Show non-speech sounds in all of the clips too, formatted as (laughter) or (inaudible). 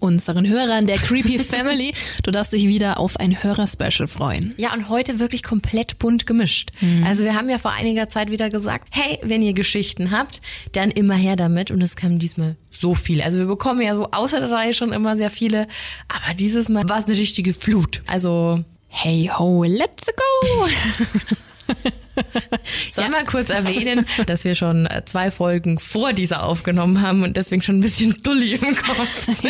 Unseren Hörern der Creepy (laughs) Family. Du darfst dich wieder auf ein Hörerspecial freuen. Ja, und heute wirklich komplett bunt gemischt. Also wir haben ja vor einiger Zeit wieder gesagt, hey, wenn ihr Geschichten habt, dann immer her damit. Und es kam diesmal so viel. Also wir bekommen ja so außer der Reihe schon immer sehr viele. Aber dieses Mal war es eine richtige Flut. Also Hey ho, let's go! (laughs) (laughs) Sollen wir kurz erwähnen, dass wir schon äh, zwei Folgen vor dieser aufgenommen haben und deswegen schon ein bisschen dulli im Kopf sind.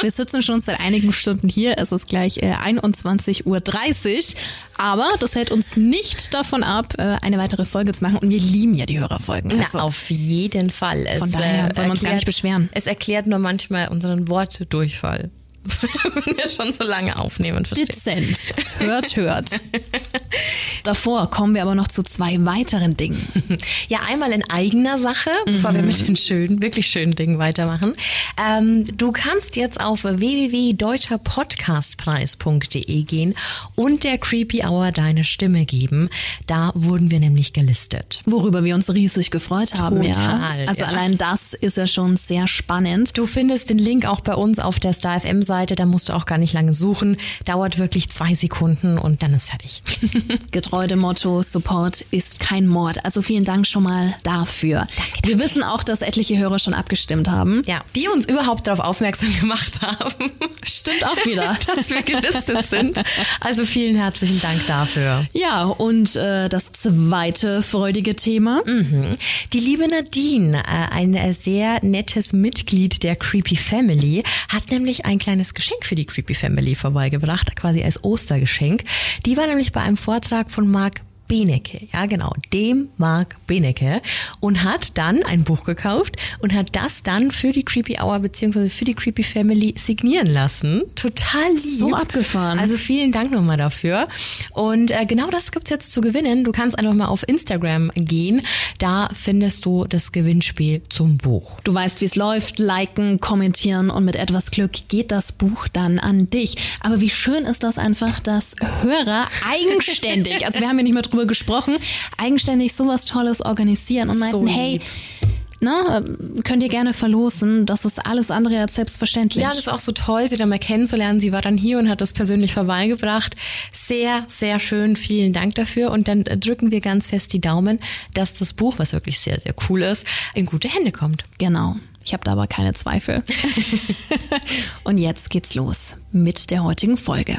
Wir sitzen schon seit einigen Stunden hier. Es ist gleich äh, 21.30 Uhr. Aber das hält uns nicht davon ab, äh, eine weitere Folge zu machen. Und wir lieben ja die Hörerfolgen. Na, Also, auf jeden Fall. Es, Von daher wollen wir uns gar nicht beschweren. Es erklärt nur manchmal unseren Wortdurchfall. Wenn (laughs) wir schon so lange aufnehmen, dezent. Hört, hört. Davor kommen wir aber noch zu zwei weiteren Dingen. (laughs) Ja, einmal in eigener Sache, bevor wir mit den schönen, wirklich schönen Dingen weitermachen. Ähm, du kannst jetzt auf www.deutscherpodcastpreis.de gehen und der Creepy Hour deine Stimme geben. Da wurden wir nämlich gelistet. Worüber wir uns riesig gefreut haben. ja. Total, Also ja. allein das ist ja schon sehr spannend. Du findest den Link auch bei uns auf der Star FM Seite, da musst du auch gar nicht lange suchen. Dauert wirklich zwei Sekunden und dann ist fertig. (laughs) Getreu dem Motto, Support ist kein Mord. Also vielen Dank schon mal dafür. Wir wissen auch, dass etliche Hörer schon abgestimmt haben. Ja, die uns überhaupt darauf aufmerksam (laughs) gemacht haben, Stimmt auch wieder. (laughs) dass wir gelistet sind. Also vielen herzlichen Dank dafür. Ja, und äh, das zweite freudige Thema. Die liebe Nadine, äh, ein äh, sehr nettes Mitglied der Creepy Family, hat nämlich ein kleines Geschenk für die Creepy Family vorbeigebracht, quasi als Ostergeschenk. Die war nämlich bei einem Vortrag von Marc Benecke, ja genau, dem Marc Benecke und hat dann ein Buch gekauft und hat das dann für die Creepy Hour beziehungsweise für die Creepy Family signieren lassen. Total lieb. So abgefahren. Also vielen Dank nochmal dafür. Und äh, genau das gibt's jetzt zu gewinnen. Du kannst einfach mal auf Instagram gehen. Da findest du das Gewinnspiel zum Buch. Du weißt, wie es läuft. Liken, kommentieren und mit etwas Glück geht das Buch dann an dich. Aber wie schön ist das einfach, dass Hörer eigenständig, (laughs) also wir haben ja nicht mehr drüber gesprochen, eigenständig sowas Tolles organisieren und meinten, So hey, na, könnt ihr gerne verlosen. Das ist alles andere als selbstverständlich. Ja, das ist auch so toll, sie dann mal kennenzulernen. Sie war dann hier und hat das persönlich vorbeigebracht. Sehr, sehr schön. Vielen Dank dafür. Und dann äh, drücken wir ganz fest die Daumen, dass das Buch, was wirklich sehr, sehr cool ist, in gute Hände kommt. Genau. Ich habe da aber keine Zweifel. (laughs) und jetzt geht's los mit der heutigen Folge.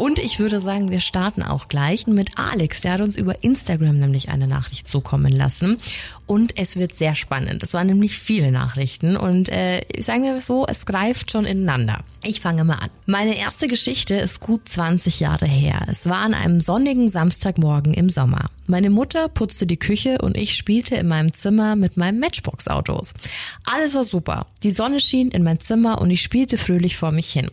Und ich würde sagen, wir starten auch gleich mit Alex. Der hat uns über Instagram nämlich eine Nachricht zukommen lassen. Und es wird sehr spannend. Es waren nämlich viele Nachrichten. Und äh, sagen wir so, es greift schon ineinander. Ich fange mal an. Meine erste Geschichte ist gut 20 Jahre her. Es war an einem sonnigen Samstagmorgen im Sommer. Meine Mutter putzte die Küche und ich spielte in meinem Zimmer mit meinen Matchbox-Autos. Alles war super. Die Sonne schien in mein Zimmer und ich spielte fröhlich vor mich hin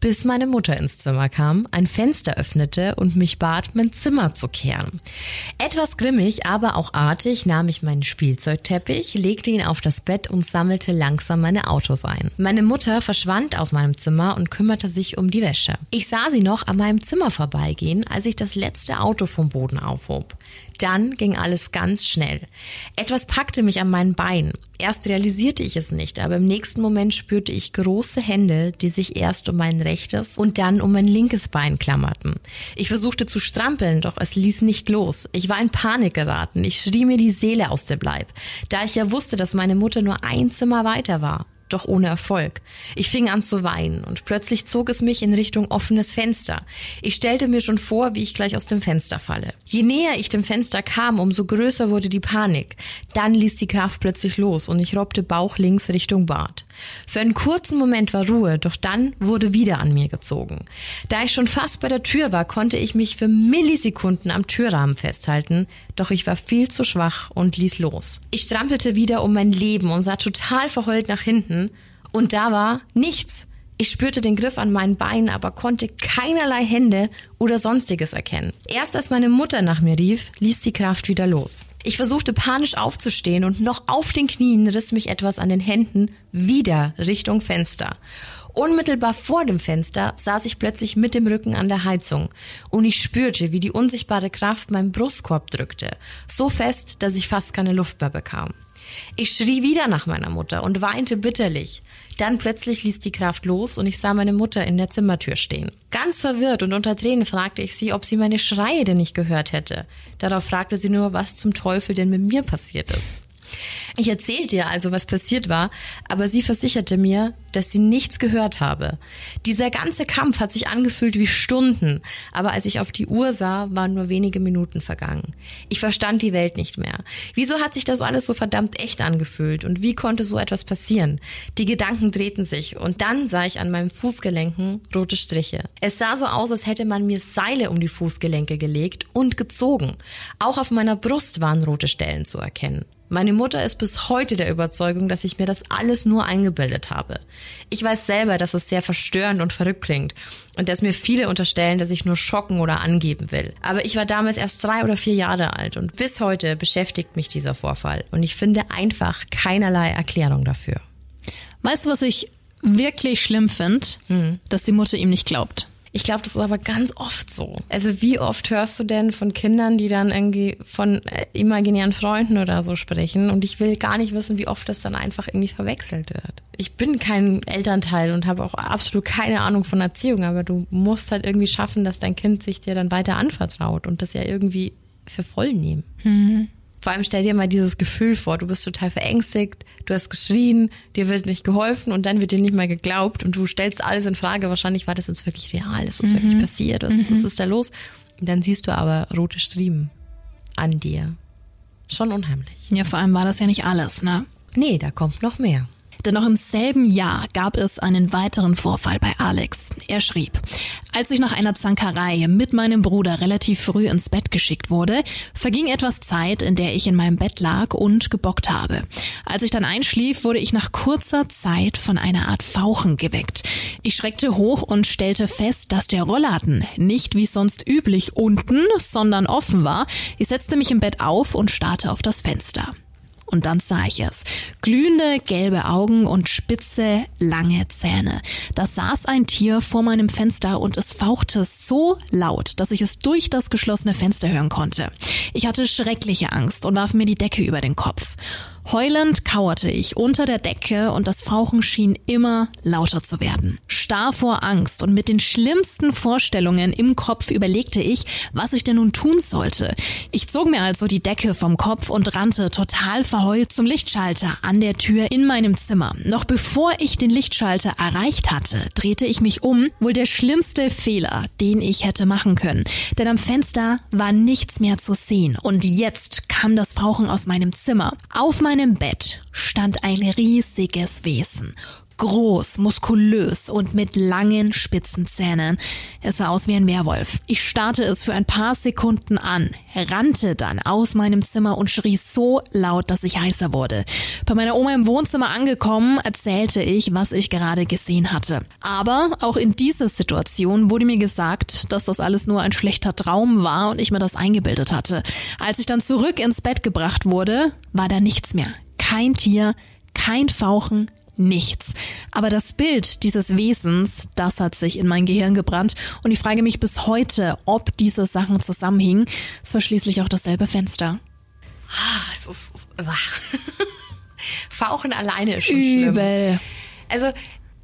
bis meine Mutter ins Zimmer kam, ein Fenster öffnete und mich bat, mein Zimmer zu kehren. Etwas grimmig, aber auch artig nahm ich meinen Spielzeugteppich, legte ihn auf das Bett und sammelte langsam meine Autos ein. Meine Mutter verschwand aus meinem Zimmer und kümmerte sich um die Wäsche. Ich sah sie noch an meinem Zimmer vorbeigehen, als ich das letzte Auto vom Boden aufhob. Dann ging alles ganz schnell. Etwas packte mich an meinen Bein. Erst realisierte ich es nicht, aber im nächsten Moment spürte ich große Hände, die sich erst um mein rechtes und dann um mein linkes Bein klammerten. Ich versuchte zu strampeln, doch es ließ nicht los. Ich war in Panik geraten. Ich schrie mir die Seele aus dem Leib, da ich ja wusste, dass meine Mutter nur ein Zimmer weiter war. Doch ohne Erfolg. Ich fing an zu weinen und plötzlich zog es mich in Richtung offenes Fenster. Ich stellte mir schon vor, wie ich gleich aus dem Fenster falle. Je näher ich dem Fenster kam, umso größer wurde die Panik. Dann ließ die Kraft plötzlich los und ich robbte bauchlinks Richtung Bad. Für einen kurzen Moment war Ruhe, doch dann wurde wieder an mir gezogen. Da ich schon fast bei der Tür war, konnte ich mich für Millisekunden am Türrahmen festhalten, doch ich war viel zu schwach und ließ los. Ich strampelte wieder um mein Leben und sah total verheult nach hinten, und da war nichts. Ich spürte den Griff an meinen Beinen, aber konnte keinerlei Hände oder sonstiges erkennen. Erst als meine Mutter nach mir rief, ließ die Kraft wieder los. Ich versuchte panisch aufzustehen und noch auf den Knien riss mich etwas an den Händen wieder Richtung Fenster. Unmittelbar vor dem Fenster saß ich plötzlich mit dem Rücken an der Heizung und ich spürte, wie die unsichtbare Kraft meinen Brustkorb drückte, so fest, dass ich fast keine Luft mehr bekam. Ich schrie wieder nach meiner Mutter und weinte bitterlich. Dann plötzlich ließ die Kraft los und ich sah meine Mutter in der Zimmertür stehen. Ganz verwirrt und unter Tränen fragte ich sie, ob sie meine Schreie denn nicht gehört hätte. Darauf fragte sie nur, was zum Teufel denn mit mir passiert ist. Ich erzählte ihr also, was passiert war, aber sie versicherte mir, dass sie nichts gehört habe. Dieser ganze Kampf hat sich angefühlt wie Stunden, aber als ich auf die Uhr sah, waren nur wenige Minuten vergangen. Ich verstand die Welt nicht mehr. Wieso hat sich das alles so verdammt echt angefühlt und wie konnte so etwas passieren? Die Gedanken drehten sich und dann sah ich an meinen Fußgelenken rote Striche. Es sah so aus, als hätte man mir Seile um die Fußgelenke gelegt und gezogen. Auch auf meiner Brust waren rote Stellen zu erkennen. Meine Mutter ist bis heute der Überzeugung, dass ich mir das alles nur eingebildet habe. Ich weiß selber, dass es sehr verstörend und verrückt klingt und dass mir viele unterstellen, dass ich nur schocken oder angeben will. Aber ich war damals erst drei oder vier Jahre alt und bis heute beschäftigt mich dieser Vorfall und ich finde einfach keinerlei Erklärung dafür. Weißt du, was ich wirklich schlimm finde? Hm. Dass die Mutter ihm nicht glaubt. Ich glaube, das ist aber ganz oft so. Also wie oft hörst du denn von Kindern, die dann irgendwie von äh, imaginären Freunden oder so sprechen? Und ich will gar nicht wissen, wie oft das dann einfach irgendwie verwechselt wird. Ich bin kein Elternteil und habe auch absolut keine Ahnung von Erziehung, aber du musst halt irgendwie schaffen, dass dein Kind sich dir dann weiter anvertraut und das ja irgendwie für voll nehmen. Mhm. Vor allem stell dir mal dieses Gefühl vor, du bist total verängstigt, du hast geschrien, dir wird nicht geholfen und dann wird dir nicht mal geglaubt und du stellst alles in Frage. Wahrscheinlich war das jetzt wirklich real, ist das mhm. wirklich passiert, was, mhm. was ist da los? Und dann siehst du aber rote Striemen an dir. Schon unheimlich. Ja, vor allem war das ja nicht alles, ne? Nee, da kommt noch mehr. Denn noch im selben Jahr gab es einen weiteren Vorfall bei Alex. Er schrieb, als ich nach einer Zankerei mit meinem Bruder relativ früh ins Bett geschickt wurde, verging etwas Zeit, in der ich in meinem Bett lag und gebockt habe. Als ich dann einschlief, wurde ich nach kurzer Zeit von einer Art Fauchen geweckt. Ich schreckte hoch und stellte fest, dass der Rollladen nicht wie sonst üblich unten, sondern offen war. Ich setzte mich im Bett auf und starrte auf das Fenster. Und dann sah ich es. Glühende gelbe Augen und spitze, lange Zähne. Da saß ein Tier vor meinem Fenster und es fauchte so laut, dass ich es durch das geschlossene Fenster hören konnte. Ich hatte schreckliche Angst und warf mir die Decke über den Kopf. Heulend kauerte ich unter der Decke und das Fauchen schien immer lauter zu werden. Starr vor Angst und mit den schlimmsten Vorstellungen im Kopf überlegte ich, was ich denn nun tun sollte. Ich zog mir also die Decke vom Kopf und rannte total verheult zum Lichtschalter an der Tür in meinem Zimmer. Noch bevor ich den Lichtschalter erreicht hatte, drehte ich mich um, wohl der schlimmste Fehler, den ich hätte machen können. Denn am Fenster war nichts mehr zu sehen und jetzt kam das Fauchen aus meinem Zimmer. Auf meinem Bett stand ein riesiges Wesen groß, muskulös und mit langen, spitzen Zähnen. Es sah aus wie ein Werwolf. Ich starrte es für ein paar Sekunden an, rannte dann aus meinem Zimmer und schrie so laut, dass ich heißer wurde. Bei meiner Oma im Wohnzimmer angekommen, erzählte ich, was ich gerade gesehen hatte. Aber auch in dieser Situation wurde mir gesagt, dass das alles nur ein schlechter Traum war und ich mir das eingebildet hatte. Als ich dann zurück ins Bett gebracht wurde, war da nichts mehr. Kein Tier, kein Fauchen, nichts. Aber das Bild dieses Wesens, das hat sich in mein Gehirn gebrannt und ich frage mich bis heute, ob diese Sachen zusammenhingen. Es war schließlich auch dasselbe Fenster. Ah, es ist wach. (laughs) Fauchen alleine ist schon Übel. schlimm. Also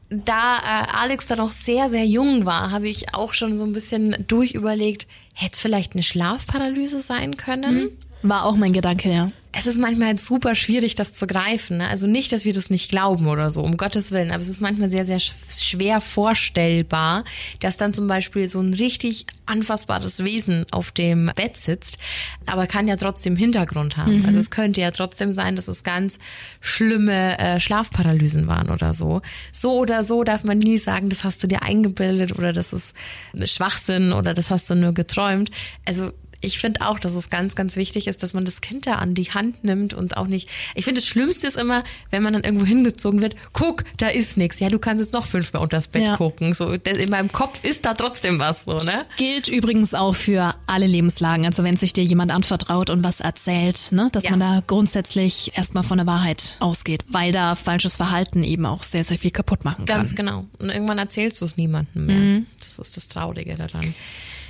da äh, Alex da noch sehr, sehr jung war, habe ich auch schon so ein bisschen durchüberlegt, hätte es vielleicht eine Schlafparalyse sein können? Mhm. War auch mein Gedanke, ja. Es ist manchmal halt super schwierig, das zu greifen. Ne? Also nicht, dass wir das nicht glauben oder so, um Gottes Willen, aber es ist manchmal sehr, sehr schwer vorstellbar, dass dann zum Beispiel so ein richtig anfassbares Wesen auf dem Bett sitzt, aber kann ja trotzdem Hintergrund haben. Mhm. Also es könnte ja trotzdem sein, dass es ganz schlimme äh, Schlafparalysen waren oder so. So oder so darf man nie sagen, das hast du dir eingebildet oder das ist Schwachsinn oder das hast du nur geträumt. Also ich finde auch, dass es ganz, ganz wichtig ist, dass man das Kind da an die Hand nimmt und auch nicht. Ich finde, das Schlimmste ist immer, wenn man dann irgendwo hingezogen wird, guck, da ist nichts. Ja, du kannst jetzt noch fünfmal unter das Bett ja. gucken. So, in meinem Kopf ist da trotzdem was, so, ne? Gilt übrigens auch für alle Lebenslagen. Also wenn sich dir jemand anvertraut und was erzählt, ne, dass ja. man da grundsätzlich erstmal von der Wahrheit ausgeht, weil da falsches Verhalten eben auch sehr, sehr viel kaputt machen kann. Ganz genau. Und irgendwann erzählst du es niemandem mehr. Mhm. Das ist das Traurige daran.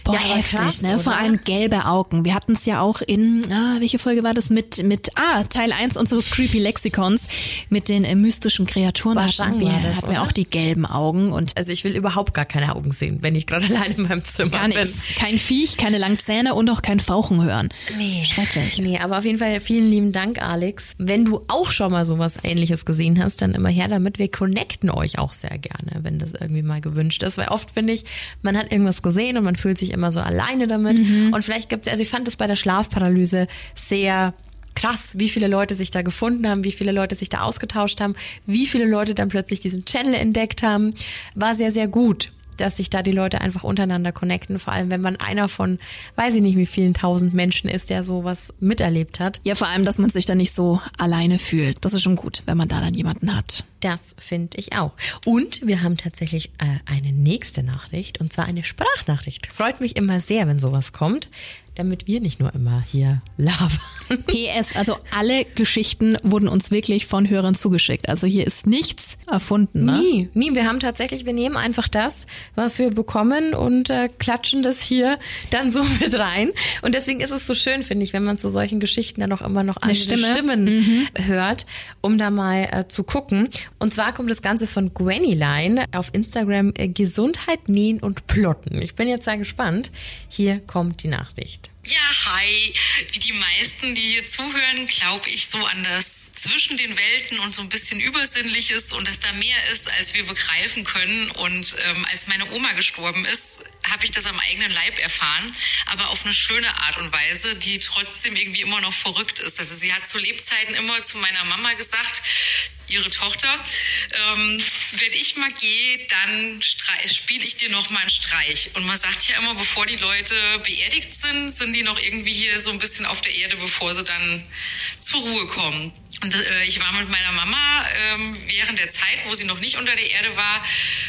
Boah, ja, heftig, krass, ne? Oder? Vor allem gelbe Augen. Wir hatten es ja auch in, ah, welche Folge war das? Mit, mit, ah, Teil 1 unseres Creepy Lexikons mit den äh, mystischen Kreaturen. Da hatten wir, das, hatten wir auch die gelben Augen und. Also ich will überhaupt gar keine Augen sehen, wenn ich gerade (laughs) alleine in meinem Zimmer gar bin. Nix. Kein Viech, keine langen Zähne und auch kein Fauchen hören. Nee. Schrecklich. Nee, aber auf jeden Fall vielen lieben Dank, Alex. Wenn du auch schon mal sowas ähnliches gesehen hast, dann immer her damit. Wir connecten euch auch sehr gerne, wenn das irgendwie mal gewünscht ist. Weil oft finde ich, man hat irgendwas gesehen und man fühlt sich immer so alleine damit. Mhm. Und vielleicht gibt es, also ich fand das bei der Schlafparalyse sehr krass, wie viele Leute sich da gefunden haben, wie viele Leute sich da ausgetauscht haben, wie viele Leute dann plötzlich diesen Channel entdeckt haben. War sehr, sehr gut dass sich da die Leute einfach untereinander connecten, vor allem wenn man einer von, weiß ich nicht wie vielen tausend Menschen ist, der sowas miterlebt hat. Ja, vor allem, dass man sich da nicht so alleine fühlt. Das ist schon gut, wenn man da dann jemanden hat. Das finde ich auch. Und wir haben tatsächlich äh, eine nächste Nachricht und zwar eine Sprachnachricht. Freut mich immer sehr, wenn sowas kommt damit wir nicht nur immer hier labern. PS, also alle Geschichten wurden uns wirklich von Hörern zugeschickt. Also hier ist nichts erfunden. Ne? Nie, nie. Wir haben tatsächlich, wir nehmen einfach das, was wir bekommen und äh, klatschen das hier dann so (laughs) mit rein. Und deswegen ist es so schön, finde ich, wenn man zu solchen Geschichten dann auch immer noch andere Stimme. Stimmen mhm. hört, um da mal äh, zu gucken. Und zwar kommt das Ganze von Gwenny Line auf Instagram äh, Gesundheit, Nähen und Plotten. Ich bin jetzt sehr gespannt. Hier kommt die Nachricht. Ja, hi. Wie die meisten, die hier zuhören, glaube ich so an das zwischen den Welten und so ein bisschen Übersinnliches und dass da mehr ist, als wir begreifen können. Und ähm, als meine Oma gestorben ist, habe ich das am eigenen Leib erfahren, aber auf eine schöne Art und Weise, die trotzdem irgendwie immer noch verrückt ist. Also sie hat zu Lebzeiten immer zu meiner Mama gesagt, ihre Tochter. Ähm, wenn ich mal gehe, dann spiele ich dir noch mal einen Streich. Und man sagt ja immer, bevor die Leute beerdigt sind, sind die noch irgendwie hier so ein bisschen auf der Erde, bevor sie dann zur Ruhe kommen. Und äh, ich war mit meiner Mama ähm, während der Zeit, wo sie noch nicht unter der Erde war,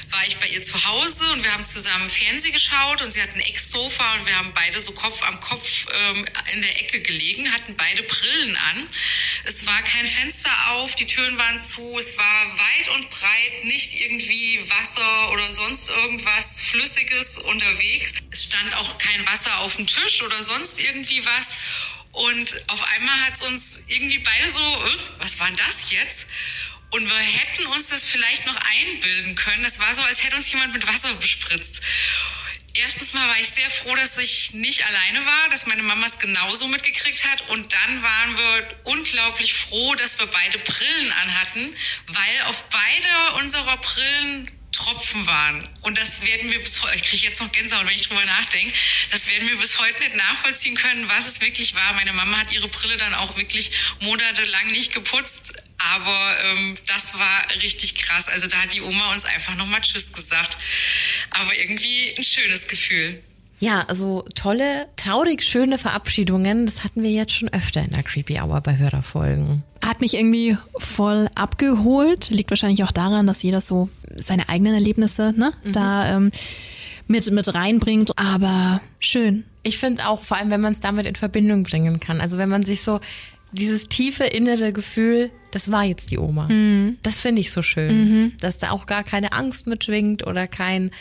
war ich bei ihr zu Hause und wir haben zusammen Fernsehen geschaut und sie hat ein Ecksofa und wir haben beide so Kopf am Kopf ähm, in der Ecke gelegen, hatten beide Brillen an. Es war kein Fenster auf, die Türen waren zu, es war weit und breit nicht irgendwie Wasser oder sonst irgendwas Flüssiges unterwegs. Es stand auch kein Wasser auf dem Tisch oder sonst irgendwie was. Und auf einmal hat es uns irgendwie beide so, was war denn das jetzt? Und wir hätten uns das vielleicht noch einbilden können. Das war so, als hätte uns jemand mit Wasser bespritzt. Erstens mal war ich sehr froh, dass ich nicht alleine war, dass meine Mama es genauso mitgekriegt hat. Und dann waren wir unglaublich froh, dass wir beide Brillen anhatten, weil auf beide unserer Brillen Tropfen waren. Und das werden wir bis heute, ich kriege jetzt noch Gänsehaut, wenn ich drüber nachdenke, das werden wir bis heute nicht nachvollziehen können, was es wirklich war. Meine Mama hat ihre Brille dann auch wirklich monatelang nicht geputzt. Aber ähm, das war richtig krass. Also da hat die Oma uns einfach nochmal Tschüss gesagt. Aber irgendwie ein schönes Gefühl. Ja, also tolle, traurig schöne Verabschiedungen, das hatten wir jetzt schon öfter in der Creepy Hour bei Hörerfolgen. Hat mich irgendwie voll abgeholt. Liegt wahrscheinlich auch daran, dass jeder so seine eigenen Erlebnisse ne, mhm. da ähm, mit, mit reinbringt. Aber schön. Ich finde auch, vor allem, wenn man es damit in Verbindung bringen kann. Also wenn man sich so dieses tiefe innere Gefühl, das war jetzt die Oma. Mhm. Das finde ich so schön, mhm. dass da auch gar keine Angst mitschwingt oder kein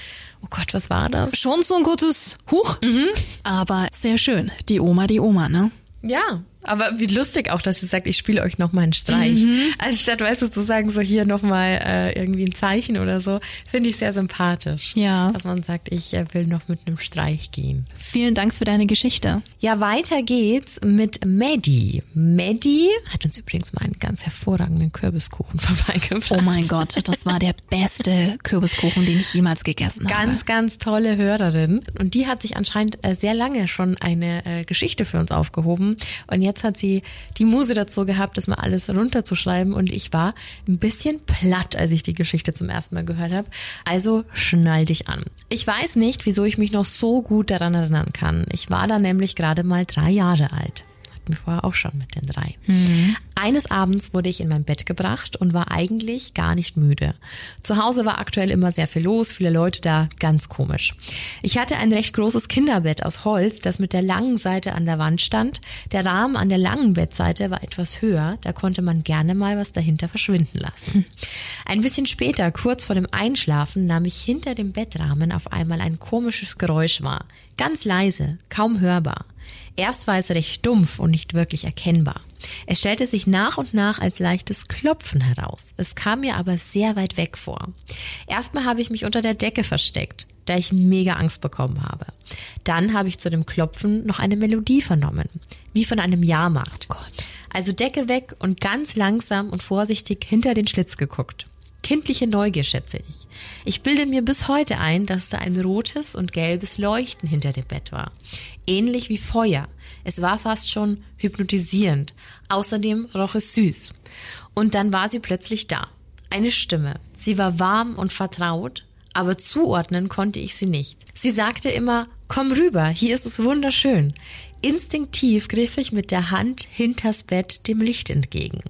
Oh Gott, was war das? Schon so ein kurzes Huch, mhm. aber sehr schön. Die Oma, die Oma, ne? Ja, Aber wie lustig auch, dass sie sagt, ich spiele euch noch mal einen Streich. Mhm. Anstatt, weißt du, zu sagen, so hier noch mal äh, irgendwie ein Zeichen oder so, finde ich sehr sympathisch. Ja. Dass man sagt, ich äh, will noch mit einem Streich gehen. Vielen Dank für deine Geschichte. Ja, weiter geht's mit Maddie. Maddie hat uns übrigens mal einen ganz hervorragenden Kürbiskuchen (laughs) vorbeigebracht. Oh mein Gott, das war der beste Kürbiskuchen, den ich jemals gegessen habe. Ganz, ganz tolle Hörerin. Und die hat sich anscheinend äh, sehr lange schon eine äh, Geschichte für uns aufgehoben. Und jetzt hat sie die Muse dazu gehabt, das mal alles runterzuschreiben. Und ich war ein bisschen platt, als ich die Geschichte zum ersten Mal gehört habe. Also schnall dich an. Ich weiß nicht, wieso ich mich noch so gut daran erinnern kann. Ich war da nämlich gerade mal drei Jahre alt mir vorher auch schon mit den drei. Mhm. Eines Abends wurde ich in mein Bett gebracht und war eigentlich gar nicht müde. Zu Hause war aktuell immer sehr viel los, viele Leute da, ganz komisch. Ich hatte ein recht großes Kinderbett aus Holz, das mit der langen Seite an der Wand stand. Der Rahmen an der langen Bettseite war etwas höher, da konnte man gerne mal was dahinter verschwinden lassen. Ein bisschen später, kurz vor dem Einschlafen, nahm ich hinter dem Bettrahmen auf einmal ein komisches Geräusch wahr. Ganz leise, kaum hörbar. Erst war es recht dumpf und nicht wirklich erkennbar. Es stellte sich nach und nach als leichtes Klopfen heraus. Es kam mir aber sehr weit weg vor. Erstmal habe ich mich unter der Decke versteckt, da ich mega Angst bekommen habe. Dann habe ich zu dem Klopfen noch eine Melodie vernommen, wie von einem Jahrmarkt. Oh Gott. Also Decke weg und ganz langsam und vorsichtig hinter den Schlitz geguckt. Kindliche Neugier, schätze ich. Ich bilde mir bis heute ein, dass da ein rotes und gelbes Leuchten hinter dem Bett war. Ähnlich wie Feuer. Es war fast schon hypnotisierend. Außerdem roch es süß. Und dann war sie plötzlich da. Eine Stimme. Sie war warm und vertraut, aber zuordnen konnte ich sie nicht. Sie sagte immer, komm rüber, hier ist es wunderschön. Instinktiv griff ich mit der Hand hinters Bett dem Licht entgegen.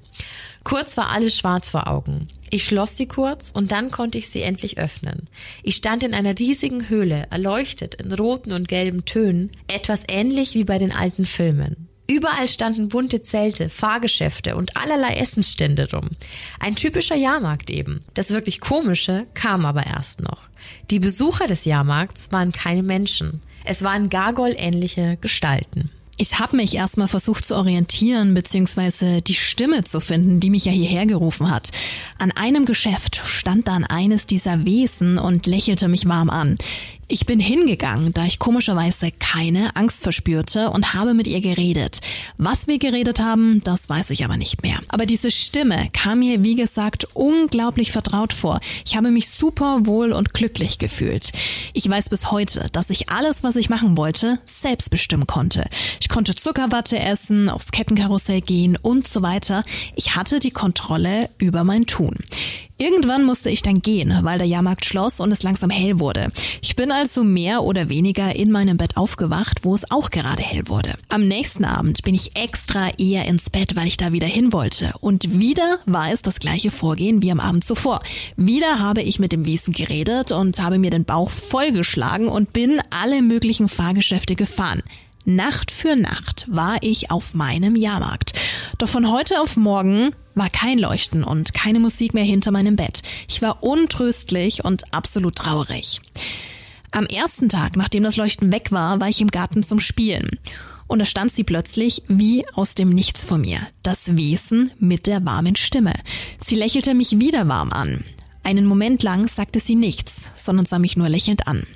Kurz war alles schwarz vor Augen. Ich schloss sie kurz und dann konnte ich sie endlich öffnen. Ich stand in einer riesigen Höhle, erleuchtet in roten und gelben Tönen, etwas ähnlich wie bei den alten Filmen. Überall standen bunte Zelte, Fahrgeschäfte und allerlei Essensstände rum. Ein typischer Jahrmarkt eben. Das wirklich Komische kam aber erst noch. Die Besucher des Jahrmarkts waren keine Menschen. Es waren Gargoyle-ähnliche Gestalten. Ich habe mich erstmal versucht zu orientieren, beziehungsweise die Stimme zu finden, die mich ja hierher gerufen hat. An einem Geschäft stand dann eines dieser Wesen und lächelte mich warm an. Ich bin hingegangen, da ich komischerweise keine Angst verspürte und habe mit ihr geredet. Was wir geredet haben, das weiß ich aber nicht mehr. Aber diese Stimme kam mir, wie gesagt, unglaublich vertraut vor. Ich habe mich super wohl und glücklich gefühlt. Ich weiß bis heute, dass ich alles, was ich machen wollte, selbst bestimmen konnte. Ich konnte Zuckerwatte essen, aufs Kettenkarussell gehen und so weiter. Ich hatte die Kontrolle über mein Tun. Irgendwann musste ich dann gehen, weil der Jahrmarkt schloss und es langsam hell wurde. Ich bin also mehr oder weniger in meinem Bett aufgewacht, wo es auch gerade hell wurde. Am nächsten Abend bin ich extra eher ins Bett, weil ich da wieder hin wollte. Und wieder war es das gleiche Vorgehen wie am Abend zuvor. Wieder habe ich mit dem Wesen geredet und habe mir den Bauch vollgeschlagen und bin alle möglichen Fahrgeschäfte gefahren. Nacht für Nacht war ich auf meinem Jahrmarkt. Doch von heute auf morgen war kein Leuchten und keine Musik mehr hinter meinem Bett. Ich war untröstlich und absolut traurig. Am ersten Tag, nachdem das Leuchten weg war, war ich im Garten zum Spielen. Und da stand sie plötzlich wie aus dem Nichts vor mir. Das Wesen mit der warmen Stimme. Sie lächelte mich wieder warm an. Einen Moment lang sagte sie nichts, sondern sah mich nur lächelnd an.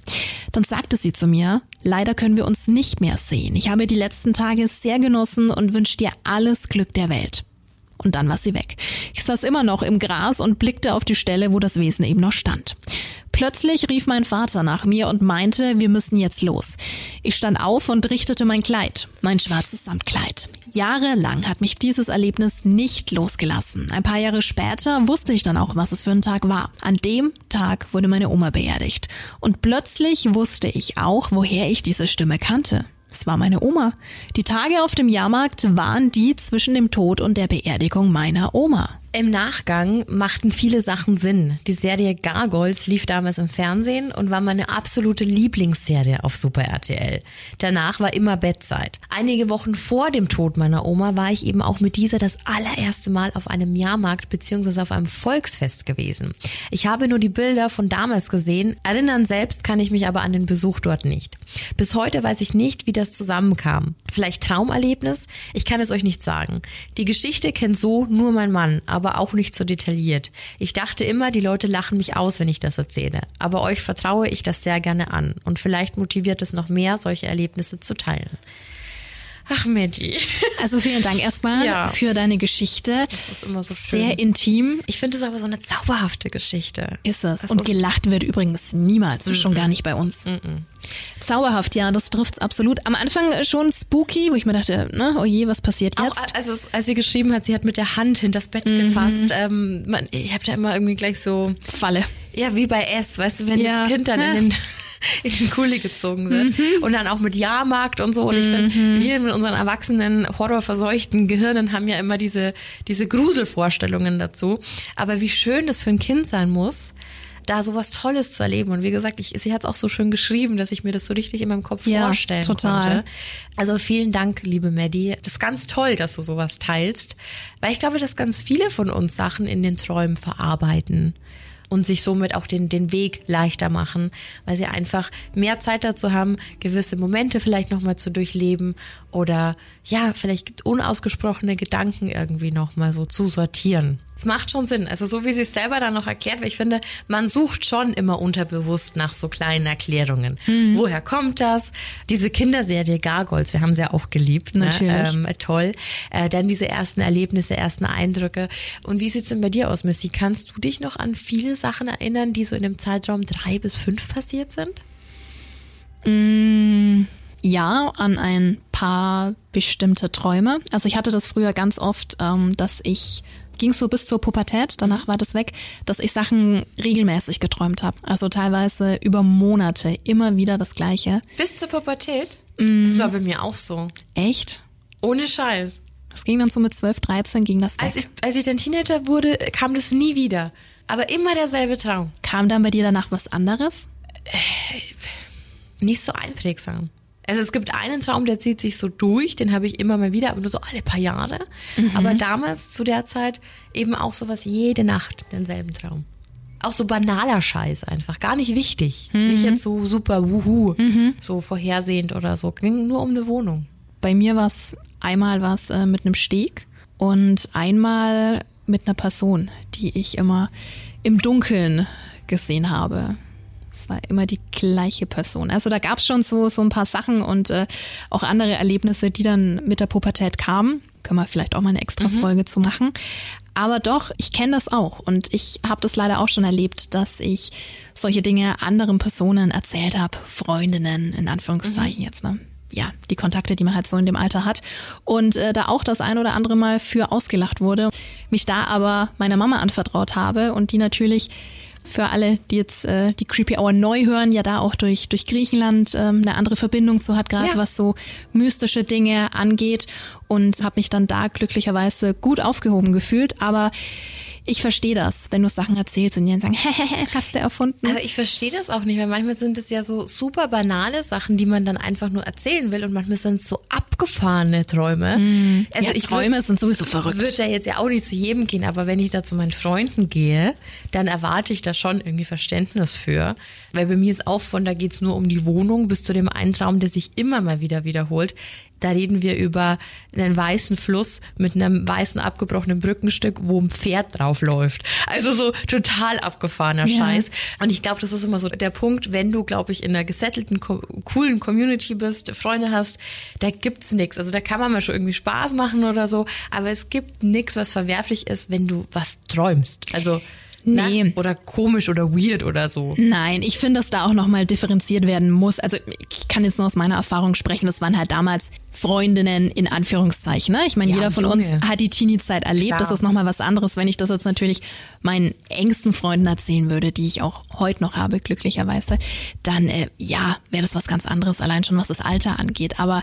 Dann sagte sie zu mir, leider können wir uns nicht mehr sehen. Ich habe die letzten Tage sehr genossen und wünsche dir alles Glück der Welt. Und dann war sie weg. Ich saß immer noch im Gras und blickte auf die Stelle, wo das Wesen eben noch stand. Plötzlich rief mein Vater nach mir und meinte, wir müssen jetzt los. Ich stand auf und richtete mein Kleid, mein schwarzes Samtkleid. Jahrelang hat mich dieses Erlebnis nicht losgelassen. Ein paar Jahre später wusste ich dann auch, was es für ein Tag war. An dem Tag wurde meine Oma beerdigt. Und plötzlich wusste ich auch, woher ich diese Stimme kannte. Es war meine Oma. Die Tage auf dem Jahrmarkt waren die zwischen dem Tod und der Beerdigung meiner Oma. Im Nachgang machten viele Sachen Sinn. Die Serie Gargoyles lief damals im Fernsehen und war meine absolute Lieblingsserie auf Super RTL. Danach war immer Bettzeit. Einige Wochen vor dem Tod meiner Oma war ich eben auch mit dieser das allererste Mal auf einem Jahrmarkt bzw. auf einem Volksfest gewesen. Ich habe nur die Bilder von damals gesehen, erinnern selbst kann ich mich aber an den Besuch dort nicht. Bis heute weiß ich nicht, wie das zusammenkam. Vielleicht Traumerlebnis? Ich kann es euch nicht sagen. Die Geschichte kennt so nur mein Mann, aber auch nicht so detailliert. Ich dachte immer, die Leute lachen mich aus, wenn ich das erzähle. Aber euch vertraue ich das sehr gerne an. Und vielleicht motiviert es noch mehr, solche Erlebnisse zu teilen. Ach, Maggie. Also vielen Dank erstmal Ja. für deine Geschichte. Das ist immer so schön. Sehr intim Ich finde es aber so eine zauberhafte Geschichte. ist es. Das Und ist- gelacht wird übrigens niemals, schon gar nicht bei uns. Zauberhaft, ja, das trifft's absolut. Am Anfang schon spooky, wo ich mir dachte, ne, oh je, was passiert Auch jetzt? als, es, als sie geschrieben hat, sie hat mit der Hand hinters Bett gefasst. Ähm, man, ich habe da immer irgendwie gleich so, Falle. ja, wie bei S, weißt du, wenn Ja. das Kind dann in den, (laughs) (laughs) in den Kuli gezogen wird. Und dann auch mit Jahrmarkt und so. Und ich finde, wir mit unseren erwachsenen, horrorverseuchten Gehirnen haben ja immer diese, diese Gruselvorstellungen dazu. Aber wie schön das für ein Kind sein muss, da sowas Tolles zu erleben. Und wie gesagt, ich, sie hat es auch so schön geschrieben, dass ich mir das so richtig in meinem Kopf Ja, vorstellen total. konnte. Also vielen Dank, liebe Maddie. Das ist ganz toll, dass du sowas teilst, weil ich glaube, dass ganz viele von uns Sachen in den Träumen verarbeiten und sich somit auch den, den Weg leichter machen, weil sie einfach mehr Zeit dazu haben, gewisse Momente vielleicht nochmal zu durchleben oder ja, vielleicht unausgesprochene Gedanken irgendwie nochmal so zu sortieren. Es macht schon Sinn. Also so wie sie es selber dann noch erklärt, weil ich finde, man sucht schon immer unterbewusst nach so kleinen Erklärungen. Woher kommt das? Diese Kinderserie Gargoyles, wir haben sie ja auch geliebt. Ne? Natürlich. Ähm, toll. Äh, dann diese ersten Erlebnisse, ersten Eindrücke. Und wie sieht's denn bei dir aus, Missy? Kannst du dich noch an viele Sachen erinnern, die so in dem Zeitraum drei bis fünf passiert sind? Ja, an ein paar bestimmte Träume. Also ich hatte das früher ganz oft, ähm, dass ich ging so bis zur Pubertät, danach war das weg, dass ich Sachen regelmäßig geträumt habe. Also teilweise über Monate immer wieder das Gleiche. Bis zur Pubertät? Das war bei mir auch so. Echt? Ohne Scheiß. Das ging dann so mit 12, 13 ging das weg. Als ich, als ich dann Teenager wurde, kam das nie wieder. Aber immer derselbe Traum. Kam dann bei dir danach was anderes? Nicht so einprägsam. Also es gibt einen Traum, der zieht sich so durch, den habe ich immer mal wieder, aber nur so alle paar Jahre. Aber damals, zu der Zeit, eben auch sowas jede Nacht, denselben Traum. Auch so banaler Scheiß einfach, gar nicht wichtig. Nicht jetzt so super wuhu, so vorhersehend oder so. Ging nur um eine Wohnung. Bei mir war es einmal was äh, mit einem Steg und einmal mit einer Person, die ich immer im Dunkeln gesehen habe. Es war immer die gleiche Person. Also da gab es schon so, so ein paar Sachen und äh, auch andere Erlebnisse, die dann mit der Pubertät kamen. Können wir vielleicht auch mal eine extra Folge zu machen. Aber doch, ich kenne das auch und ich habe das leider auch schon erlebt, dass ich solche Dinge anderen Personen erzählt habe, Freundinnen in Anführungszeichen jetzt, ne? ja, die Kontakte, die man halt so in dem Alter hat. Und äh, da auch das ein oder andere Mal für ausgelacht wurde. Mich da aber meiner Mama anvertraut habe und die natürlich für alle, die jetzt äh, die Creepy Hour neu hören, ja da auch durch, durch Griechenland ähm, eine andere Verbindung zu hat, gerade Ja. was so mystische Dinge angeht. Und habe mich dann da glücklicherweise gut aufgehoben gefühlt. Aber ich verstehe das, wenn du Sachen erzählst und die dann sagen, (laughs) hehehe, hast du erfunden. Aber ich verstehe das auch nicht, weil manchmal sind es ja so super banale Sachen, die man dann einfach nur erzählen will und manchmal sind es so abgefahrene Träume. Also ja, ich Träume sind sowieso verrückt. Wird da jetzt ja auch nicht zu jedem gehen, aber wenn ich da zu meinen Freunden gehe, dann erwarte ich da schon irgendwie Verständnis für. Weil bei mir ist auch von, da geht's nur um die Wohnung bis zu dem einen Traum, der sich immer mal wieder wiederholt. Da reden wir über einen weißen Fluss mit einem weißen abgebrochenen Brückenstück, wo ein Pferd drauf läuft. Also so total abgefahrener Ja. Scheiß. Und ich glaube, das ist immer so der Punkt, wenn du, glaube ich, in einer gesettelten, co- coolen Community bist, Freunde hast, da gibt's nix. Also da kann man mal schon irgendwie Spaß machen oder so, aber es gibt nix, was verwerflich ist, wenn du was träumst. Also Nee. ne? oder komisch oder weird oder so. Nein, ich finde, dass da auch nochmal differenziert werden muss. Also ich kann jetzt nur aus meiner Erfahrung sprechen, das waren halt damals Freundinnen in Anführungszeichen. Ne? Ich meine, Ja, jeder von Junge. uns hat die Teenie-Zeit erlebt. Klar. Das ist nochmal was anderes, wenn ich das jetzt natürlich meinen engsten Freunden erzählen würde, die ich auch heute noch habe, glücklicherweise, dann äh, ja, wäre das was ganz anderes, allein schon was das Alter angeht. Aber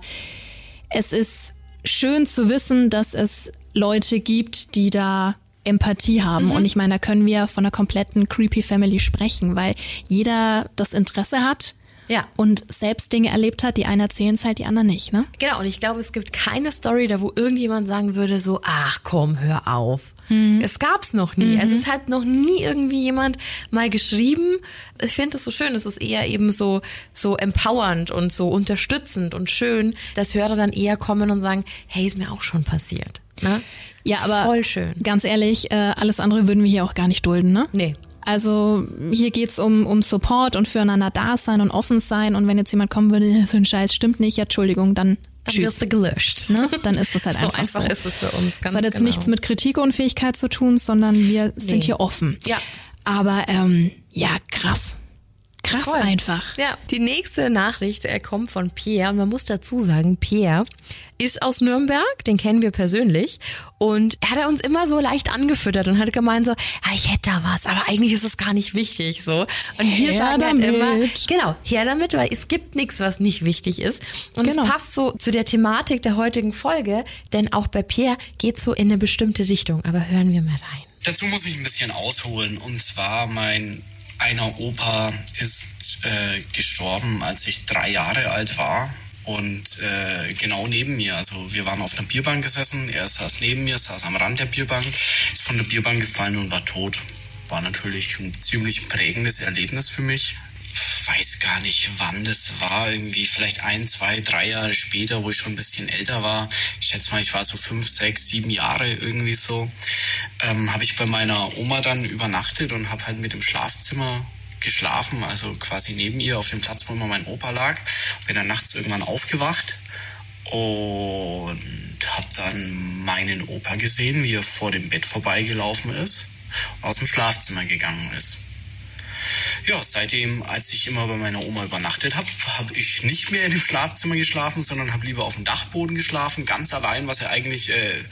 es ist schön zu wissen, dass es Leute gibt, die da Empathie haben. Und ich meine, da können wir von einer kompletten Creepy Family sprechen, weil jeder das Interesse hat. Ja. Und selbst Dinge erlebt hat, die einen erzählen es halt, die anderen nicht, ne? Genau, und ich glaube, es gibt keine Story, da wo irgendjemand sagen würde, so, ach komm, hör auf. Es gab's noch nie. Also es hat noch nie irgendwie jemand mal geschrieben. Ich finde das so schön. Es ist eher eben so so empowernd und so unterstützend und schön, dass Hörer dann eher kommen und sagen, hey, ist mir auch schon passiert. Ne? Ja, aber voll schön. ganz ehrlich, äh, alles andere würden wir hier auch gar nicht dulden, ne? Nee. Also hier geht's um, um Support und füreinander da sein und offen sein. Und wenn jetzt jemand kommen würde, so ein Scheiß stimmt nicht, ja, Entschuldigung, dann, Dann tschüss. wirst du gelöscht. Ne? Dann ist das halt (laughs) so einfach, einfach so. ist es bei uns. Ganz Das hat jetzt genau. nichts mit Kritikunfähigkeit zu tun, sondern wir sind Nee. hier offen. Ja. Aber ähm, ja, krass. Krass Voll. einfach. Ja, die nächste Nachricht äh, kommt von Pierre und man muss dazu sagen, Pierre ist aus Nürnberg, den kennen wir persönlich und er hat uns immer so leicht angefüttert und hat gemeint so, ja, ich hätte da was, aber eigentlich ist es gar nicht wichtig so. Und wir Her sagen halt immer, damit. genau, her damit, weil es gibt nichts, was nicht wichtig ist und Genau. es passt so zu der Thematik der heutigen Folge, denn auch bei Pierre geht so in eine bestimmte Richtung, aber hören wir mal rein. Dazu muss ich ein bisschen ausholen. Und zwar mein einer Opa ist äh, gestorben, als ich drei Jahre alt war. Und äh, genau neben mir, also wir waren auf einer Bierbank gesessen, er saß neben mir, saß am Rand der Bierbank, ist von der Bierbank gefallen und war tot. War natürlich ein ziemlich prägendes Erlebnis für mich. Weiß gar nicht, wann das war. Irgendwie vielleicht ein, zwei, drei Jahre später, wo ich schon ein bisschen älter war. Ich schätze mal, ich war so fünf, sechs, sieben Jahre irgendwie so. Ähm, habe ich bei meiner Oma dann übernachtet und habe halt mit dem Schlafzimmer geschlafen, also quasi neben ihr auf dem Platz, wo immer mein Opa lag. Bin dann nachts irgendwann aufgewacht und habe dann meinen Opa gesehen, wie er vor dem Bett vorbeigelaufen ist und aus dem Schlafzimmer gegangen ist. Ja, seitdem, als ich immer bei meiner Oma übernachtet habe, habe ich nicht mehr in dem Schlafzimmer geschlafen, sondern habe lieber auf dem Dachboden geschlafen, ganz allein, was ja eigentlich äh,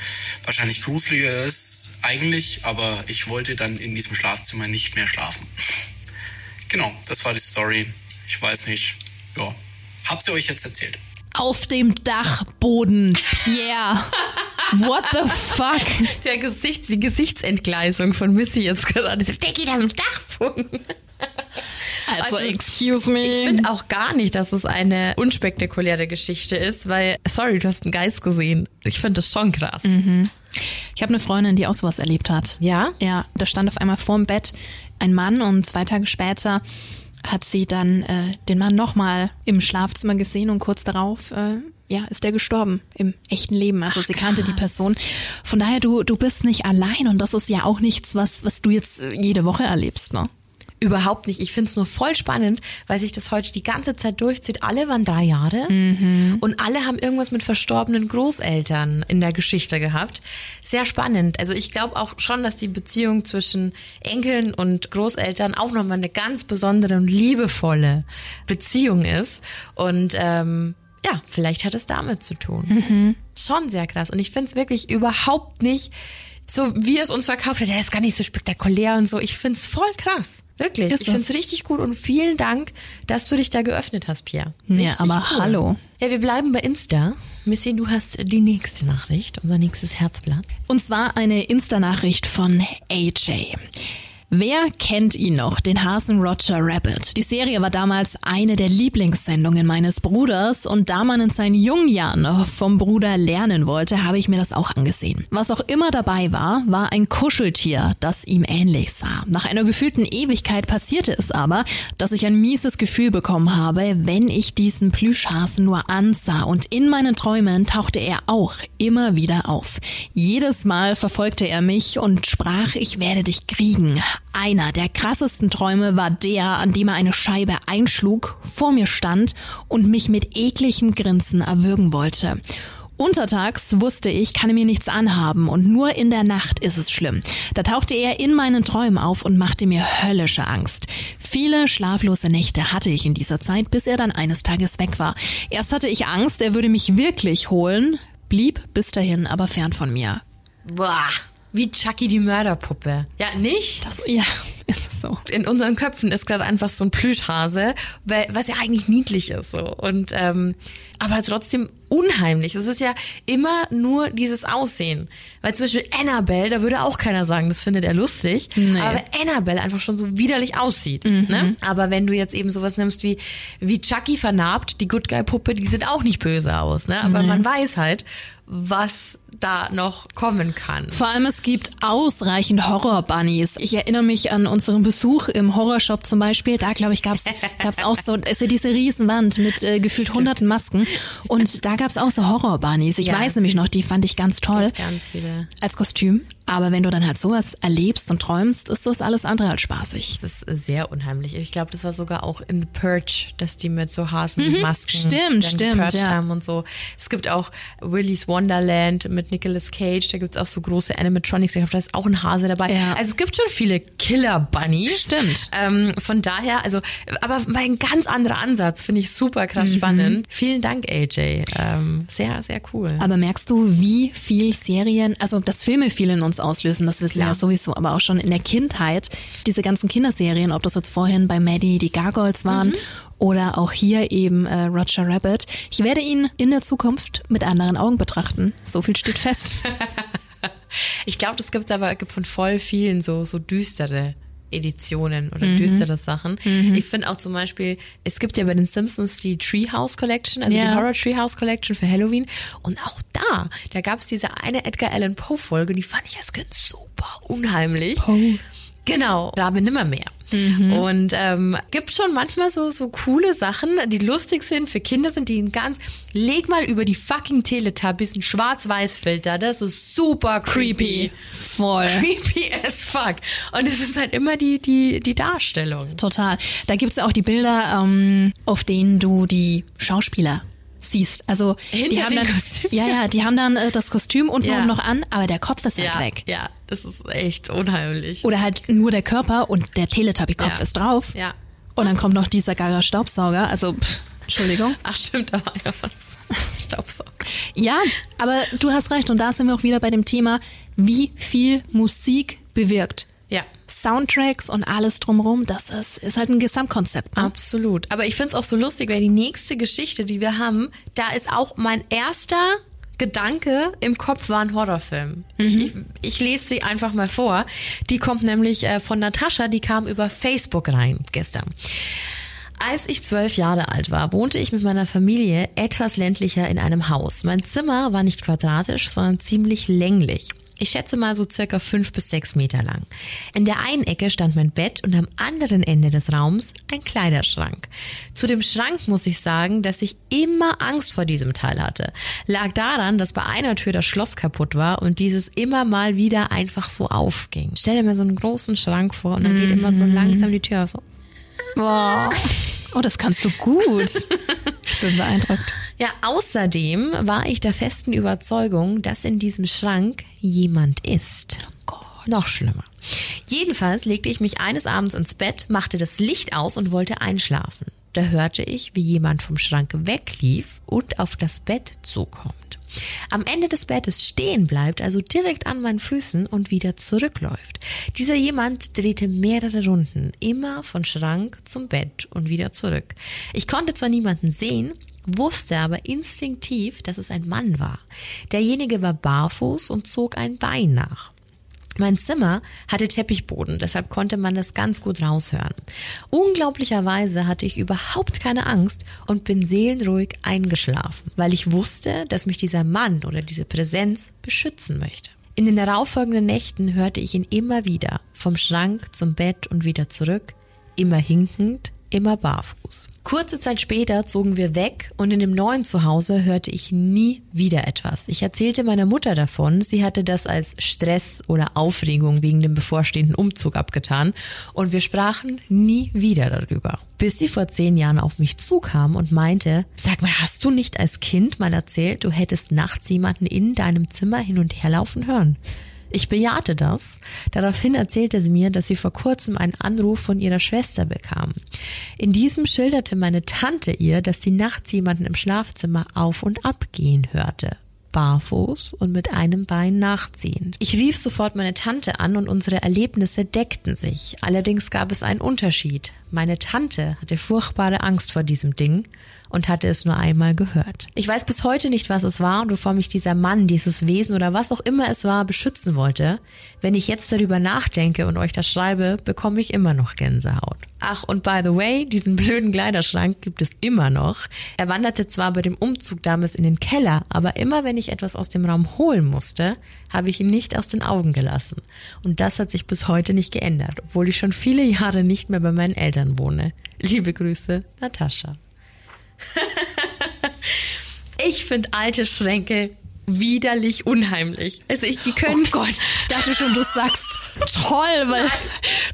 wahrscheinlich gruseliger ist, eigentlich, aber ich wollte dann in diesem Schlafzimmer nicht mehr schlafen. Genau, das war die Story. Ich weiß nicht, ja, hab sie euch jetzt erzählt. Auf dem Dachboden, Pierre. What the fuck? Der Gesicht, die Gesichtsentgleisung von Missy jetzt gerade. Der geht am Dachboden. (laughs) Also, Also, excuse me. Ich finde auch gar nicht, dass es eine unspektakuläre Geschichte ist, weil, sorry, du hast einen Geist gesehen. Ich finde das schon krass. Ich habe eine Freundin, die auch sowas erlebt hat. Ja? Ja, da stand auf einmal vorm Bett ein Mann und zwei Tage später hat sie dann äh, den Mann nochmal im Schlafzimmer gesehen und kurz darauf äh, ja, ist der gestorben im echten Leben. Also sie kannte die Person. Von daher, du, du bist nicht allein und das ist ja auch nichts, was, was du jetzt äh, jede Woche erlebst, ne? Überhaupt nicht. Ich finde es nur voll spannend, weil sich das heute die ganze Zeit durchzieht. Alle waren drei Jahre und alle haben irgendwas mit verstorbenen Großeltern in der Geschichte gehabt. Sehr spannend. Also ich glaube auch schon, dass die Beziehung zwischen Enkeln und Großeltern auch nochmal eine ganz besondere und liebevolle Beziehung ist. Und ähm, ja, vielleicht hat es damit zu tun. Schon sehr krass. Und ich finde es wirklich überhaupt nicht so, wie es uns verkauft hat. Der ist gar nicht so spektakulär und so. Ich finde es voll krass. Wirklich. Ist ich finde es richtig gut und vielen Dank, dass du dich da geöffnet hast, Pierre. Ja, Richtig aber cool. hallo. Ja, wir bleiben bei Insta. Missy, du hast die nächste Nachricht, unser nächstes Herzblatt. Und zwar eine Insta-Nachricht von AJ. Wer kennt ihn noch, den Hasen Roger Rabbit? Die Serie war damals eine der Lieblingssendungen meines Bruders und da man in seinen jungen Jahren noch vom Bruder lernen wollte, habe ich mir das auch angesehen. Was auch immer dabei war, war ein Kuscheltier, das ihm ähnlich sah. Nach einer gefühlten Ewigkeit passierte es aber, dass ich ein mieses Gefühl bekommen habe, wenn ich diesen Plüschhasen nur ansah und in meinen Träumen tauchte er auch immer wieder auf. Jedes Mal verfolgte er mich und sprach, ich werde dich kriegen. Einer der krassesten Träume war der, an dem er eine Scheibe einschlug, vor mir stand und mich mit ekligem Grinsen erwürgen wollte. Untertags wusste ich, kann er mir nichts anhaben und nur in der Nacht ist es schlimm. Da tauchte er in meinen Träumen auf und machte mir höllische Angst. Viele schlaflose Nächte hatte ich in dieser Zeit, bis er dann eines Tages weg war. Erst hatte ich Angst, er würde mich wirklich holen, blieb bis dahin aber fern von mir. Boah, wie Chucky die Mörderpuppe. Ja, nicht? Das, ja, ist es so. in unseren Köpfen ist gerade einfach so ein Plüschhase, weil, was ja eigentlich niedlich ist so. Und ähm, aber trotzdem unheimlich. Es ist ja immer nur dieses Aussehen. Weil zum Beispiel Annabelle, da würde auch keiner sagen, das findet er lustig. Nee. Aber Annabelle einfach schon so widerlich aussieht. Ne? Aber wenn du jetzt eben sowas nimmst wie, wie Chucky vernarbt, die Good Guy Puppe, die sieht auch nicht böse aus. Ne? Aber man weiß halt, was da noch kommen kann. Vor allem es gibt ausreichend Horror-Bunnies. Ich erinnere mich an unseren Besuch im Horrorshop zum Beispiel. Da, glaube ich, gab's (laughs) gab's auch so, ist ja diese Riesenwand mit äh, gefühlt hunderten Masken. Und da gab's auch so Horror-Bunnies. Ich Ja. weiß nämlich noch, die fand ich ganz toll. Ganz viele. Als Kostüm. Aber wenn du dann halt sowas erlebst und träumst, ist das alles andere als spaßig. Das ist sehr unheimlich. Ich glaube, das war sogar auch in The Purge, dass die mit so Hasenmasken Stimmt, dann stimmt, gepurged ja. haben und so. Es gibt auch Willy's Wonderland mit Nicolas Cage. Da gibt's auch so große Animatronics. Ich glaube, da ist auch ein Hase dabei. Ja. Also es gibt schon viele Killer-Bunnies. Stimmt. Ähm, von daher, also, aber ein ganz anderer Ansatz. Finde ich super krass Mhm. spannend. Vielen Dank, AJ. Ähm, sehr, sehr cool. Aber merkst du, wie viel Serien, also dass Filme viel in uns auslösen, das wissen wir Klar. ja sowieso, aber auch schon in der Kindheit, diese ganzen Kinderserien, ob das jetzt vorhin bei Maddie die Gargoyles waren oder auch hier eben äh, Roger Rabbit. Ich werde ihn in der Zukunft mit anderen Augen betrachten. So viel steht fest. (laughs) Ich glaube, das gibt's aber gibt von voll vielen so, so düstere Editionen oder düstere Sachen. Ich finde auch zum Beispiel, es gibt ja bei den Simpsons die Treehouse Collection, also Ja. die Horror Treehouse Collection für Halloween. Und auch da, da gab's diese eine Edgar Allan Poe Folge, die fand ich als Kind super unheimlich. Poe. Genau, da bin nimmer mehr. Und ähm, gibt schon manchmal so so coole Sachen, die lustig sind für Kinder sind, die ganz leg mal über die fucking Teletubbies ein Schwarz-Weiß-Filter, das ist super creepy. Voll. Creepy as fuck. Und es ist halt immer die die die Darstellung. Total. Da gibt's ja auch die Bilder, ähm, auf denen du die Schauspieler siehst. Also die Hinter haben dem dann. Ja, ja, die haben dann äh, das Kostüm unten Ja. noch an, aber der Kopf ist halt Ja, weg. ja, das ist echt unheimlich. Oder halt nur der Körper und der Teletubby-Kopf Ja. ist drauf. Ja. Und dann kommt noch dieser gaga Staubsauger. Also, pff, Entschuldigung. (laughs) Ach stimmt, da war ja was. (laughs) Staubsauger. Ja, aber du hast recht. Und da sind wir auch wieder bei dem Thema, wie viel Musik bewirkt. Ja. Soundtracks und alles drumherum, das ist, ist halt ein Gesamtkonzept. Ne? Absolut. Aber ich find's auch so lustig, weil die nächste Geschichte, die wir haben, da ist auch mein erster Gedanke im Kopf war ein Horrorfilm. Ich, ich, ich lese sie einfach mal vor. Die kommt nämlich äh, von Natascha, die kam über Facebook rein gestern. Als ich zwölf Jahre alt war, wohnte ich mit meiner Familie etwas ländlicher in einem Haus. Mein Zimmer war nicht quadratisch, sondern ziemlich länglich. Ich schätze mal so circa fünf bis sechs Meter lang. In der einen Ecke stand mein Bett und am anderen Ende des Raums ein Kleiderschrank. Zu dem Schrank muss ich sagen, dass ich immer Angst vor diesem Teil hatte. Lag daran, dass bei einer Tür das Schloss kaputt war und dieses immer mal wieder einfach so aufging. Stell dir mal so einen großen Schrank vor und dann geht immer so langsam die Tür auf, so. Boah. (laughs) Oh, das kannst du gut. (laughs) Ich bin beeindruckt. Ja, außerdem war ich der festen Überzeugung, dass in diesem Schrank jemand ist. Noch schlimmer. Jedenfalls legte ich mich eines Abends ins Bett, machte das Licht aus und wollte einschlafen. Da hörte ich, wie jemand vom Schrank weglief und auf das Bett zukommt. Am Ende des Bettes stehen bleibt, also direkt an meinen Füßen und wieder zurückläuft. Dieser jemand drehte mehrere Runden, immer von Schrank zum Bett und wieder zurück. Ich konnte zwar niemanden sehen, wusste aber instinktiv, dass es ein Mann war. Derjenige war barfuß und zog ein Bein nach. Mein Zimmer hatte Teppichboden, deshalb konnte man das ganz gut raushören. Unglaublicherweise hatte ich überhaupt keine Angst und bin seelenruhig eingeschlafen, weil ich wusste, dass mich dieser Mann oder diese Präsenz beschützen möchte. In den darauffolgenden Nächten hörte ich ihn immer wieder, vom Schrank zum Bett und wieder zurück, immer hinkend, immer barfuß. Kurze Zeit später zogen wir weg und in dem neuen Zuhause hörte ich nie wieder etwas. Ich erzählte meiner Mutter davon, sie hatte das als Stress oder Aufregung wegen dem bevorstehenden Umzug abgetan und wir sprachen nie wieder darüber. Bis sie vor zehn Jahren auf mich zukam und meinte, sag mal, hast du nicht als Kind mal erzählt, du hättest nachts jemanden in deinem Zimmer hin und her laufen hören? Ich bejahte das. Daraufhin erzählte sie mir, dass sie vor kurzem einen Anruf von ihrer Schwester bekam. In diesem schilderte meine Tante ihr, dass sie nachts jemanden im Schlafzimmer auf und ab gehen hörte. Barfuß und mit einem Bein nachziehend. Ich rief sofort meine Tante an und unsere Erlebnisse deckten sich. Allerdings gab es einen Unterschied. Meine Tante hatte furchtbare Angst vor diesem Ding und hatte es nur einmal gehört. Ich weiß bis heute nicht, was es war und wovor mich dieser Mann, dieses Wesen oder was auch immer es war, beschützen wollte. Wenn ich jetzt darüber nachdenke und euch das schreibe, bekomme ich immer noch Gänsehaut. Ach, und by the way, diesen blöden Kleiderschrank gibt es immer noch. Er wanderte zwar bei dem Umzug damals in den Keller, aber immer wenn ich etwas aus dem Raum holen musste, habe ich ihn nicht aus den Augen gelassen. Und das hat sich bis heute nicht geändert, obwohl ich schon viele Jahre nicht mehr bei meinen Eltern wohne. Liebe Grüße, Natascha. (laughs) ich finde alte Schränke widerlich unheimlich. Also ich, die können. Oh Gott, ich dachte schon, du sagst toll, weil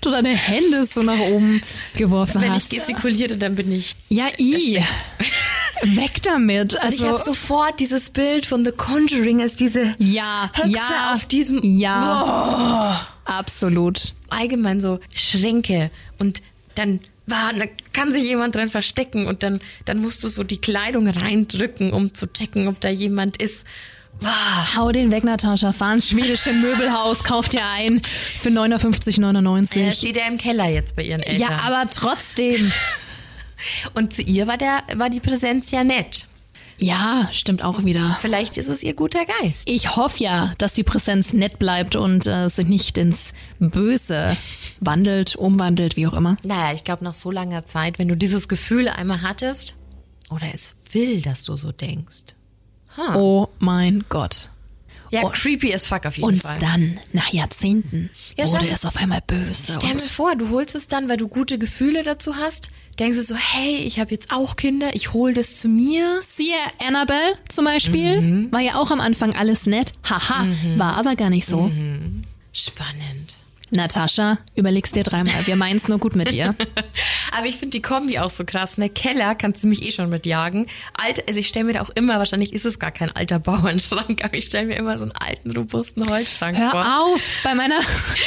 du deine Hände so nach oben geworfen Wenn hast. ich gestikulierte, dann bin ich. ja, i. (laughs) Weg damit. Also ich Also, habe sofort dieses Bild von The Conjuring als diese ja, Hexe ja, auf diesem ja, absolut. allgemein so Schränke und dann war, da kann sich jemand drin verstecken und dann, dann musst du so die Kleidung reindrücken, um zu checken, ob da jemand ist. Wow. Hau den weg, Natascha. Fahr ins schwedische Möbelhaus, kauf dir ein für 59,99. Der steht ja im Keller jetzt bei ihren Eltern. Ja, aber trotzdem. (laughs) und zu ihr war der, war die Präsenz ja nett. Ja, stimmt auch wieder. Vielleicht ist es ihr guter Geist. Ich hoffe ja, dass die Präsenz nett bleibt und äh, sich nicht ins Böse (laughs) wandelt, umwandelt, wie auch immer. Naja, ich glaube, nach so langer Zeit, wenn du dieses Gefühl einmal hattest, oder es will, dass du so denkst. Oh mein Gott. Ja, Und- creepy as fuck auf jeden Und Fall. dann, nach Jahrzehnten, Ja, wurde es auf einmal böse. Stell mir Und vor, du holst es dann, weil du gute Gefühle dazu hast, denkst du so, hey, ich habe jetzt auch Kinder, ich hol das zu mir. siehe Annabelle zum Beispiel, Mhm. war ja auch am Anfang alles nett. Haha, war aber gar nicht so. Mhm. Spannend. Natascha, überleg's dir dreimal. Wir meinen's nur gut mit dir. (laughs) Aber ich finde die Kombi auch so krass. Ne, Keller kannst du mich eh schon mitjagen. Alter, also ich stelle mir da auch immer, wahrscheinlich ist es gar kein alter Bauernschrank, aber ich stelle mir immer so einen alten, robusten Holzschrank vor. Hör auf! Bei meiner,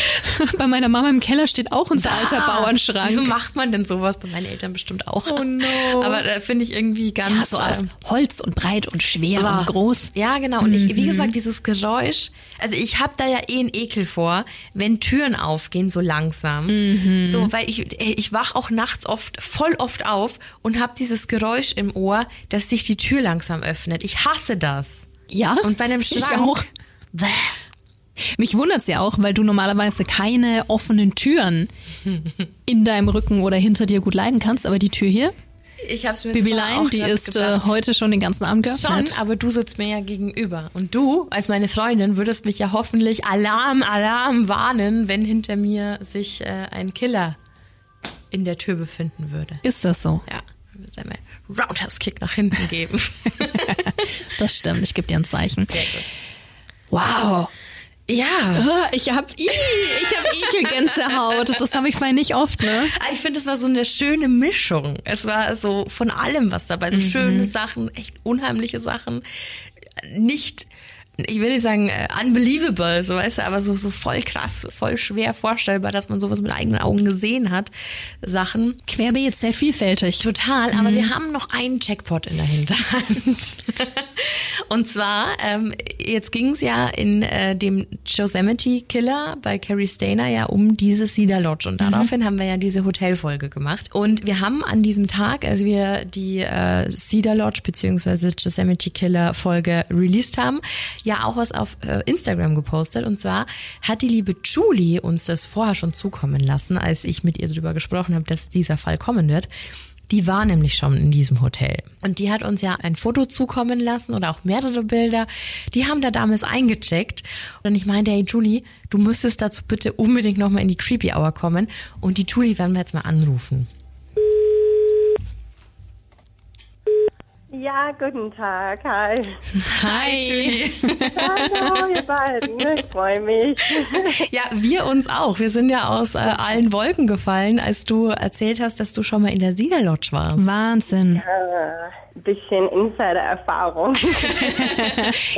(laughs) bei meiner Mama im Keller steht auch unser alter Ah, Bauernschrank. Wieso macht man denn sowas? Bei meinen Eltern bestimmt auch. Oh no. Aber da finde ich irgendwie ganz. Ja, so aus ähm, Holz und breit und schwer Ah. und groß. Ja, genau. Und ich, Mhm. wie gesagt, dieses Geräusch, also ich habe da ja eh einen Ekel vor, wenn Türen aufgehen so langsam. Mhm. So, weil ich, ich wach auch nachts oft, voll oft auf und habe dieses Geräusch im Ohr, dass sich die Tür langsam öffnet. Ich hasse das. Ja. Und bei einem Ich Schrank. auch. Bäh. Mich wundert's ja auch, weil du normalerweise keine offenen Türen (laughs) in deinem Rücken oder hinter dir gut leiden kannst, aber die Tür hier, Ich hab's mir Bibilein, die ist äh, gedacht. heute schon den ganzen Abend Schon, geöffnet. aber du sitzt mir ja gegenüber. Und du, als meine Freundin, würdest mich ja hoffentlich Alarm, Alarm warnen, wenn hinter mir sich äh, ein Killer in der Tür befinden würde. Ist das so? Ja, würde es einmal Roundhouse-Kick nach hinten geben. (laughs) Das stimmt, ich gebe dir ein Zeichen. Sehr gut. Wow. Ja, Ah, Ich hab, ich hab Ekelgänsehaut. Das habe ich vorhin nicht oft, ne? Ah, ich finde, es war so eine schöne Mischung. Es war so von allem was dabei. So schöne Sachen, echt unheimliche Sachen. Nicht, ich will nicht sagen äh, unbelievable, so weißt du, aber so, so voll krass, voll schwer vorstellbar, dass man sowas mit eigenen Augen gesehen hat. Sachen. Querbeet sehr vielfältig. Total, aber wir haben noch einen Jackpot in der Hinterhand. (laughs) Und zwar, ähm, jetzt ging es ja in äh, dem Yosemite Killer bei Carrie Stainer ja um diese Cedar Lodge und daraufhin haben wir ja diese Hotelfolge gemacht. Und wir haben an diesem Tag, als wir die äh, Cedar Lodge beziehungsweise Yosemite Killer Folge released haben, ja auch was auf äh, Instagram gepostet. Und zwar hat die liebe Julie uns das vorher schon zukommen lassen, als ich mit ihr darüber gesprochen habe, dass dieser Fall kommen wird. Die war nämlich schon in diesem Hotel. Und die hat uns ja ein Foto zukommen lassen oder auch mehrere Bilder. Die haben da damals eingecheckt. Und ich meinte, hey Julie, du müsstest dazu bitte unbedingt nochmal in die Creepy Hour kommen. Und die Julie werden wir jetzt mal anrufen. Ja, guten Tag. Hi. Hi. Hallo, ihr beiden. Ich freue mich. Ja, wir uns auch. Wir sind ja aus äh, allen Wolken gefallen, als du erzählt hast, dass du schon mal in der Sieger Lodge warst. Wahnsinn. Ein bisschen Insider-Erfahrung. (laughs)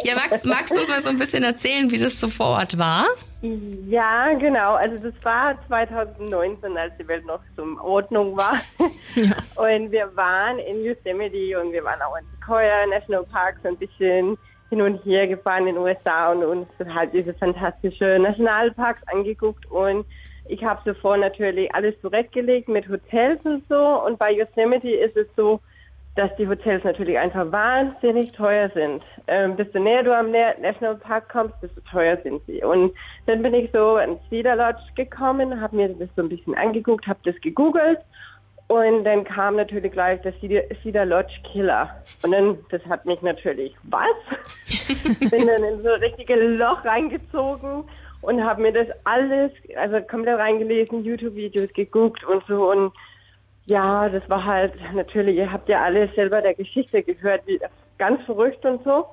Ja, magst, magst du uns mal so ein bisschen erzählen, wie das so vor Ort war? Ja, genau. Also das war 2019, als die Welt noch zum Ordnung war. (laughs) Und wir waren in Yosemite und wir waren auch in Sequoia National Park so ein bisschen hin und her gefahren in den USA und uns halt diese fantastische Nationalparks angeguckt. Und ich habe zuvor natürlich alles zurechtgelegt mit Hotels und so. Und bei Yosemite ist es so, dass die Hotels natürlich einfach wahnsinnig teuer sind. Ähm, desto näher du am Nationalpark kommst, desto teuer sind sie. Und dann bin ich so ins Cedar Lodge gekommen, habe mir das so ein bisschen angeguckt, habe das gegoogelt und dann kam natürlich gleich der Cedar Lodge Killer. Und dann, das hat mich natürlich, was? (laughs) bin dann in so ein richtiges Loch reingezogen und habe mir das alles, also komplett reingelesen, YouTube-Videos geguckt und so und ja, das war halt natürlich, ihr habt ja alle selber der Geschichte gehört, wie ganz verrückt und so.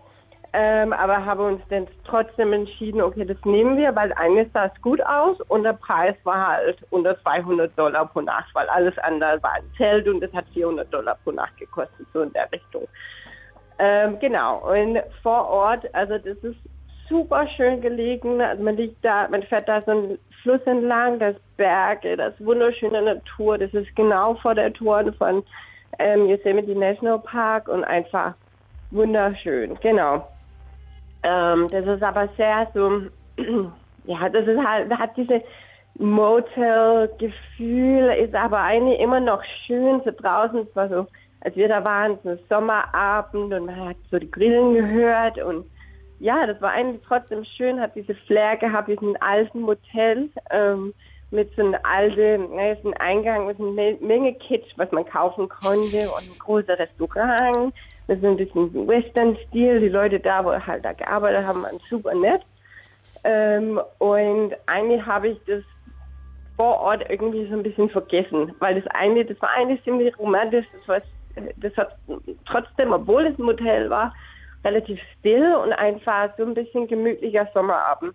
Ähm, aber haben uns dann trotzdem entschieden, okay, das nehmen wir, weil eines sah es gut aus und der Preis war halt unter 200 Dollar pro Nacht, weil alles andere war ein Zelt und das hat 400 Dollar pro Nacht gekostet, so in der Richtung. Ähm, genau, und vor Ort, also das ist super schön gelegen, also man liegt da, man fährt da so ein Fluss entlang, das Berge, das wunderschöne Natur. Das ist genau vor der Tour von ähm, Yosemite National Park und einfach wunderschön. Genau. Ähm, das ist aber sehr so, (clears throat) ja, das ist halt, hat diese Motel-Gefühl, ist aber eigentlich immer noch schön so draußen. Es war so, als wir da waren, so Sommerabend und man hat so die Grillen gehört und ja, das war eigentlich trotzdem schön, hat diese Flair gehabt, diesen alten Motel ähm, mit so einem alten, ne, so einem Eingang mit einer Menge Kitsch, was man kaufen konnte und ein großes Restaurant mit so ein bisschen Western-Stil. Die Leute da, wo halt da gearbeitet haben, waren super nett. Ähm, und eigentlich habe ich das vor Ort irgendwie so ein bisschen vergessen, weil das eine, das war eigentlich ziemlich romantisch, das, war, das hat trotzdem, obwohl es ein Motel war, relativ still und einfach so ein bisschen gemütlicher Sommerabend.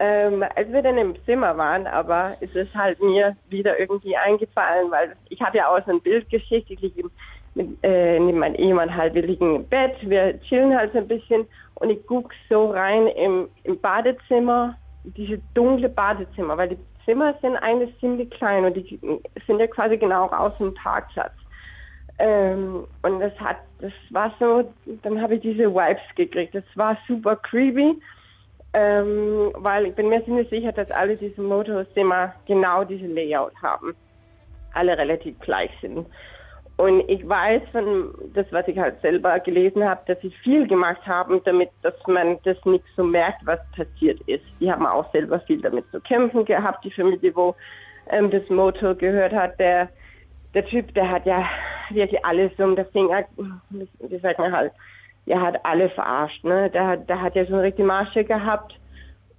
Ähm, als wir dann im Zimmer waren, aber ist es halt mir wieder irgendwie eingefallen, weil ich habe ja auch so ein Bild geschickt, ich liege mit, äh, meinem Ehemann halt, wir liegen im Bett, wir chillen halt so ein bisschen und ich gucke so rein im, im Badezimmer, diese dunkle Badezimmer, weil die Zimmer sind eigentlich ziemlich klein und die sind ja quasi genau aus dem Parkplatz. Ähm, und das hat, das war so, dann habe ich diese Vibes gekriegt. Das war super creepy, ähm, weil ich bin mir ziemlich sicher, dass alle diese Motors immer genau diese Layout haben. Alle relativ gleich sind. Und ich weiß von das, was ich halt selber gelesen habe, dass sie viel gemacht haben, damit, dass man das nicht so merkt, was passiert ist. Die haben auch selber viel damit zu kämpfen gehabt. Die Familie, wo ähm, das Motor gehört hat, der der Typ, der hat ja wirklich alles um den Finger, wie sagt man halt, der hat alle verarscht, ne? Der hat, der hat ja so eine richtige Masche gehabt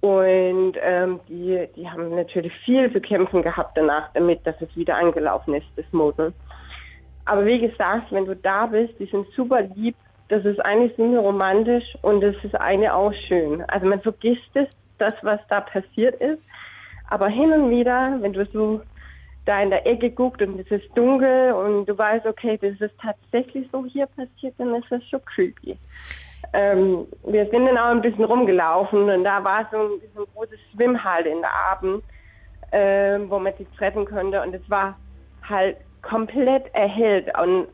und ähm, die, die haben natürlich viel zu kämpfen gehabt danach, damit, dass es wieder angelaufen ist, das Motor. Aber wie gesagt, wenn du da bist, die sind super lieb, das ist eigentlich ziemlich romantisch und das ist eine auch schön. Also man vergisst es, das, was da passiert ist, aber hin und wieder, wenn du so da in der Ecke guckt und es ist dunkel und du weißt, okay, das ist tatsächlich so hier passiert, dann ist das schon creepy. Ähm, wir sind dann auch ein bisschen rumgelaufen und da war so ein, so ein großes Schwimmhalle in der Abend, äh, wo man sich treffen konnte und es war halt komplett erhellt und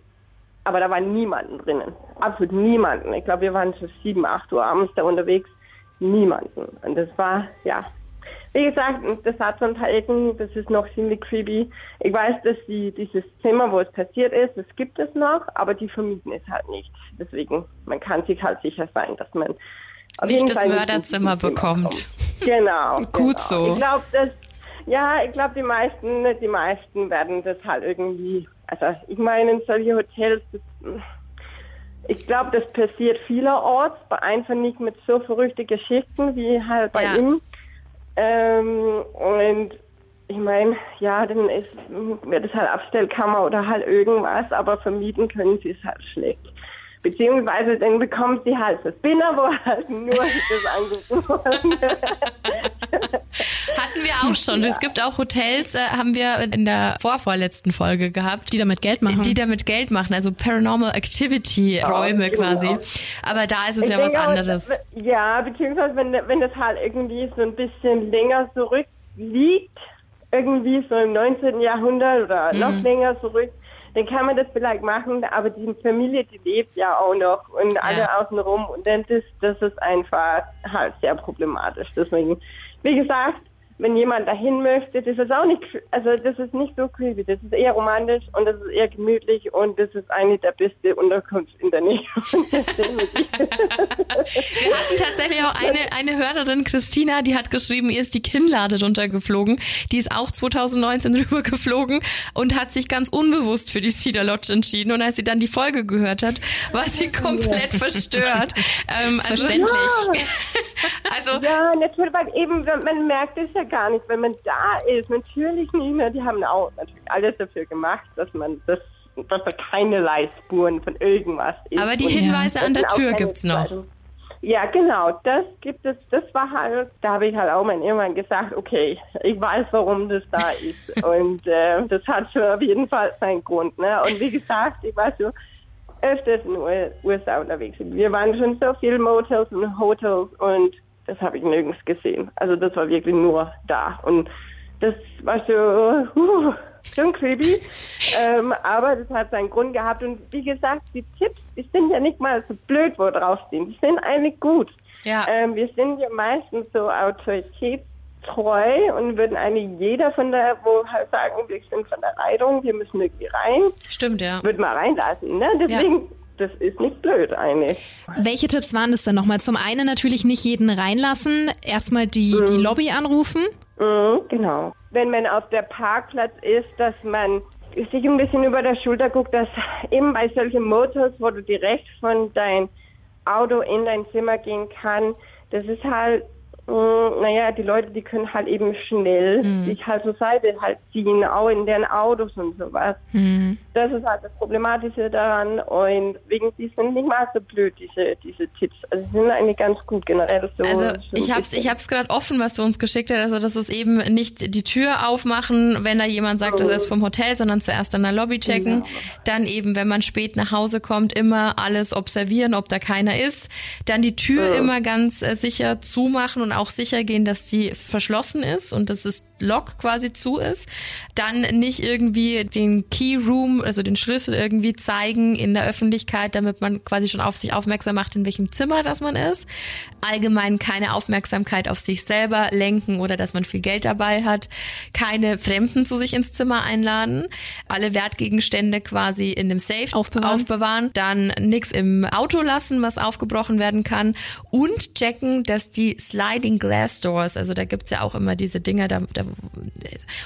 aber da war niemanden drinnen. Absolut niemanden. Ich glaube, wir waren so sieben, acht Uhr abends da unterwegs. Niemanden. Und das war, ja, wie gesagt, das Ecken, das ist noch ziemlich creepy. Ich weiß, dass die, dieses Zimmer, wo es passiert ist, das gibt es noch, aber die vermieten es halt nicht. Deswegen, man kann sich halt sicher sein, dass man nicht das Fall Mörderzimmer bekommt. Genau. (laughs) Gut genau. so. Ich glaube, dass ja, ich glaube, die meisten, die meisten werden das halt irgendwie, also ich meine, in solche Hotels, das, ich glaube, das passiert vielerorts, einfach nicht mit so verrückten Geschichten wie halt bei ja. ihm. Ähm, und ich meine, ja, dann ist, wird es halt Abstellkammer oder halt irgendwas, aber vermieten können sie es halt schlecht. Beziehungsweise dann bekommt sie halt das Spinner, wo halt (laughs) nur das angerufen Hatten wir auch schon. Ja. Es gibt auch Hotels, äh, haben wir in der vorvorletzten Folge gehabt. Die damit Geld machen. Die damit Geld machen, also Paranormal Activity Räume oh, quasi. Genau. Aber da ist es ich ja was anderes. Auch, ja, beziehungsweise wenn, wenn das halt irgendwie so ein bisschen länger zurückliegt, irgendwie so im 19. Jahrhundert oder mhm. noch länger zurück, dann kann man das vielleicht machen, aber die Familie, die lebt ja auch noch und alle ja. außenrum und dann das, das ist einfach halt sehr problematisch. Deswegen, wie gesagt, wenn jemand dahin möchte, das ist auch nicht, also das ist nicht so creepy, das ist eher romantisch und das ist eher gemütlich und das ist eine der beste Unterkunft in der Nähe. (laughs) Wir hatten tatsächlich auch eine, eine Hörerin, Christina, die hat geschrieben, ihr ist die Kinnlade runtergeflogen. Die ist auch 2019 (laughs) rübergeflogen und hat sich ganz unbewusst für die Cedar Lodge entschieden. Und als sie dann die Folge gehört hat, war sie komplett verstört. Ähm, also, Verständlich. Ja. (laughs) also, ja, natürlich, weil eben, man merkt es ja gar nicht, wenn man da ist. Natürlich nicht mehr. Die haben auch natürlich alles dafür gemacht, dass man das dass da keinerlei Spuren von irgendwas ist. Aber die Hinweise ja. an der Tür gibt's noch. Ja, genau, das gibt es, das war halt, da habe ich halt auch mein irgendwann gesagt, okay, ich weiß, warum das da ist. (laughs) und äh, das hat schon auf jeden Fall seinen Grund. Ne? Und wie gesagt, ich war so öfters in den USA unterwegs. Wir waren schon so viele Motels und Hotels und das habe ich nirgends gesehen. Also das war wirklich nur da. Und das war so, uh, schon creepy. (laughs) ähm, aber das hat seinen Grund gehabt. Und wie gesagt, die Tipps, die sind ja nicht mal so blöd, wo draufstehen. Die sind eigentlich gut. Ja. Ähm, wir sind ja meistens so autoritätstreu und würden eigentlich jeder von der, wo halt sagen, wir sind von der Leitung, wir müssen irgendwie rein. Stimmt, ja. Wird mal reinlassen. Ne? Deswegen. Ja das ist nicht blöd eigentlich. Welche Tipps waren es denn nochmal? Zum einen natürlich nicht jeden reinlassen, erstmal die, mhm. die Lobby anrufen. Mhm, genau. Wenn man auf der Parkplatz ist, dass man sich ein bisschen über der Schulter guckt, dass eben bei solchen Motors, wo du direkt von dein Auto in dein Zimmer gehen kann, das ist halt naja, die Leute, die können halt eben schnell mhm. sich halt zur Seite halt ziehen, auch in deren Autos und sowas. Mhm. Das ist halt das Problematische daran und wegen die sind nicht mal so blöd, diese, diese Tipps. Also sie sind eigentlich ganz gut generell so. Also so ich hab's, ich hab's gerade offen, was du uns geschickt hast. Also das ist eben nicht die Tür aufmachen, wenn da jemand sagt, mhm. das ist vom Hotel, sondern zuerst an der Lobby checken. Genau. Dann eben, wenn man spät nach Hause kommt, immer alles observieren, ob da keiner ist. Dann die Tür immer ganz äh, sicher zumachen und auch sicher gehen, dass sie verschlossen ist und dass das Lock quasi zu ist. Dann nicht irgendwie den Key Room, also den Schlüssel irgendwie zeigen in der Öffentlichkeit, damit man quasi schon auf sich aufmerksam macht, in welchem Zimmer das man ist. Allgemein keine Aufmerksamkeit auf sich selber lenken oder dass man viel Geld dabei hat. Keine Fremden zu sich ins Zimmer einladen. Alle Wertgegenstände quasi in dem Safe aufbewahren. aufbewahren. Dann nichts im Auto lassen, was aufgebrochen werden kann. Und checken, dass die Sliding Sliding Glass Doors, also da gibt's ja auch immer diese Dinger, da, da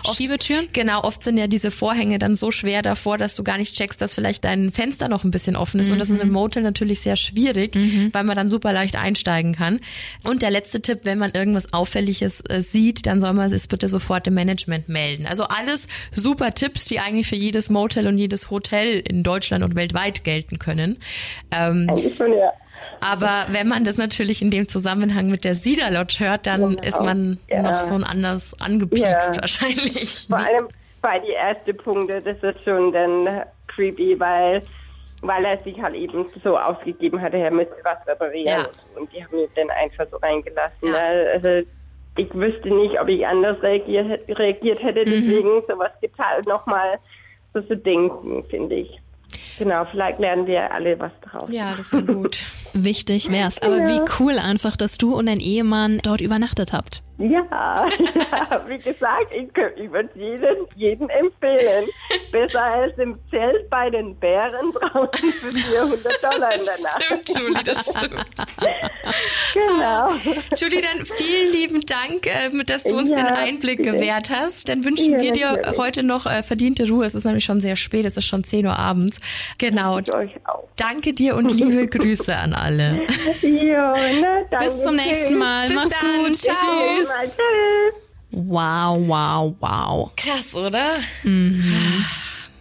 oft, Schiebetüren? Genau, oft sind ja diese Vorhänge dann so schwer davor, dass du gar nicht checkst, dass vielleicht dein Fenster noch ein bisschen offen ist. Mhm. Und das ist im mhm. Motel natürlich sehr schwierig, mhm. weil man dann super leicht einsteigen kann. Und der letzte Tipp, wenn man irgendwas Auffälliges äh, sieht, dann soll man es bitte sofort dem Management melden. Also alles super Tipps, die eigentlich für jedes Motel und jedes Hotel in Deutschland und weltweit gelten können. Ähm, Eigentlich schon, ja. Aber wenn man das natürlich in dem Zusammenhang mit der Cedar Lodge hört, dann genau. ist man ja. noch so ein anders angepiekst ja. wahrscheinlich. Vor allem bei die ersten Punkte, das ist schon dann creepy, weil weil er sich halt eben so ausgegeben hatte, er müsste was reparieren. Ja. Und die haben ihn dann einfach so reingelassen. Also ich wüsste nicht, ob ich anders reagiert, reagiert hätte. Mhm. Deswegen, mhm. sowas gibt halt nochmal so zu denken, finde ich. Genau, vielleicht lernen wir alle was draus. Ja, das wäre gut. (laughs) Wichtig wär's. Aber ja. wie cool einfach, dass du und dein Ehemann dort übernachtet habt. Ja, (laughs) ja wie gesagt, ich, ich würde jeden, jeden empfehlen. (laughs) Besser als im Zelt bei den Bären draußen für 400 Dollar in der Nacht. Stimmt, Julie, das stimmt. Genau. (laughs) Julie, dann vielen lieben Dank, äh, dass du uns ja, den Einblick bitte. gewährt hast. Dann wünschen ja, wir dir natürlich. heute noch äh, verdiente Ruhe. Es ist nämlich schon sehr spät, es ist schon 10 Uhr abends. Genau. Danke dir und liebe (laughs) Grüße an alle. Jo, (laughs) ne, danke. Bis zum nächsten Mal. Bis Mach's dann. gut. Ciao. Tschüss. Wow, wow, wow. Krass, oder? Mhm.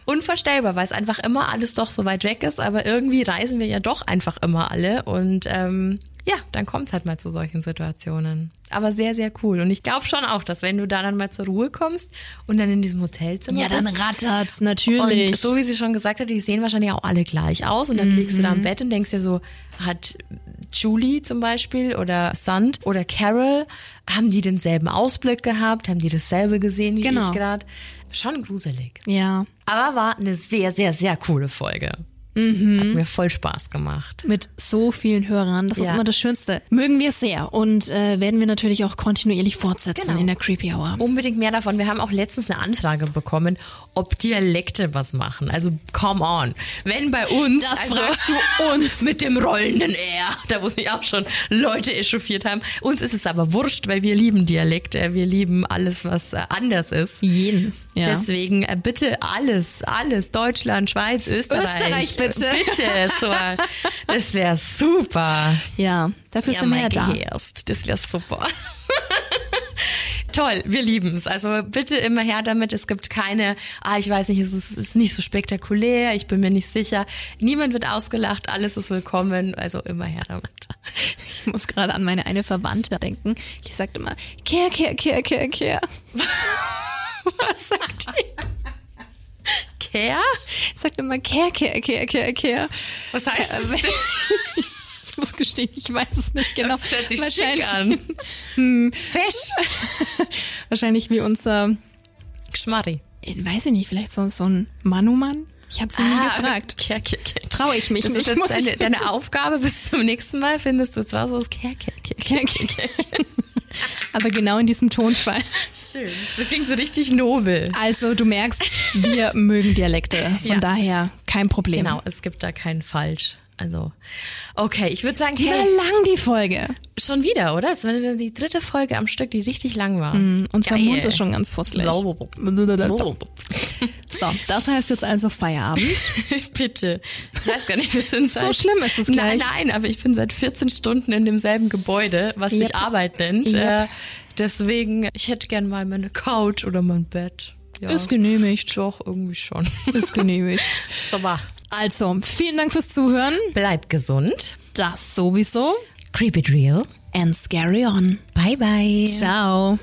Unvorstellbar, weil es einfach immer alles doch so weit weg ist, aber irgendwie reisen wir ja doch einfach immer alle und ähm, ja, dann kommt es halt mal zu solchen Situationen. Aber sehr, sehr cool. Und ich glaube schon auch, dass wenn du da dann mal zur Ruhe kommst und dann in diesem Hotelzimmer Ja, dann rattert's, natürlich. Und so wie sie schon gesagt hat, die sehen wahrscheinlich auch alle gleich aus. Und dann mhm. liegst du da im Bett und denkst dir so, hat Julie zum Beispiel oder Sand oder Carol, haben die denselben Ausblick gehabt? Haben die dasselbe gesehen wie genau. ich gerade? Schon gruselig. Ja. Aber war eine sehr, sehr, sehr coole Folge. Mhm. Hat mir voll Spaß gemacht. Mit so vielen Hörern. Das Ja. ist immer das Schönste. Mögen wir sehr und äh, werden wir natürlich auch kontinuierlich fortsetzen Genau. in der Creepy Hour. Unbedingt mehr davon. Wir haben auch letztens eine Anfrage bekommen, ob Dialekte was machen. Also come on. Wenn bei uns, Das also, fragst du uns. (laughs) mit dem rollenden R, da wo sich auch schon Leute echauffiert haben. Uns ist es aber wurscht, weil wir lieben Dialekte, wir lieben alles, was äh, anders ist. Jeden. Ja. Deswegen äh, bitte alles, alles, Deutschland, Schweiz, Österreich. Österreich, bitte. Bitte, so, das wäre super. ja, dafür Ja, sind wir ja da. Gehirst, das wäre super. (laughs) Toll, wir lieben es. Also bitte immer her damit. Es gibt keine, ah, ich weiß nicht, es ist, ist nicht so spektakulär, ich bin mir nicht sicher. Niemand wird ausgelacht, alles ist willkommen. Also immer her damit. (laughs) Ich muss gerade an meine eine Verwandte denken. Die sagt immer, kehr, kehr, kehr, kehr, kehr. (laughs) Was sagt die? Care? Sagt immer, kehr, kehr, kehr, kehr, kehr. Was heißt Äh, das? Ich muss gestehen, ich weiß es nicht genau. Das hört sich wahrscheinlich, an. Fisch. wahrscheinlich wie unser, Geschmarri. äh, weiß ich nicht, vielleicht so, so ein Manumann? Ich habe sie nie gefragt. Care, care, care. Traue ich mich Das nicht. ist jetzt deine, ich- deine Aufgabe. Bis zum nächsten Mal findest du es raus aus Care, Aber genau in diesem Tonfall. Schön. Das klingt so richtig nobel. Also du merkst, wir mögen Dialekte. Von Ja. daher kein Problem. Genau, es gibt da keinen Falsch. Also, okay, ich würde sagen, Die war hey, lang, die Folge. schon wieder, oder? Es war die dritte Folge am Stück, die richtig lang war. Unser Geil. Mund ist schon ganz fusselig. (laughs) So, das heißt jetzt also Feierabend. (laughs) Bitte. Ich weiß gar nicht, wir sind So seit, schlimm ist es Nein, gleich. nein, aber ich bin seit 14 Stunden in demselben Gebäude, was sich Yep. Arbeit nennt. Yep. Äh, deswegen, ich hätte gern mal meine Couch oder mein Bett. Ja, Ist genehmigt. doch, irgendwie schon. Ist genehmigt. (laughs) Aber Also, vielen Dank fürs Zuhören. bleibt gesund. Das sowieso. Creep it real. And scary on. Bye, bye. Ciao.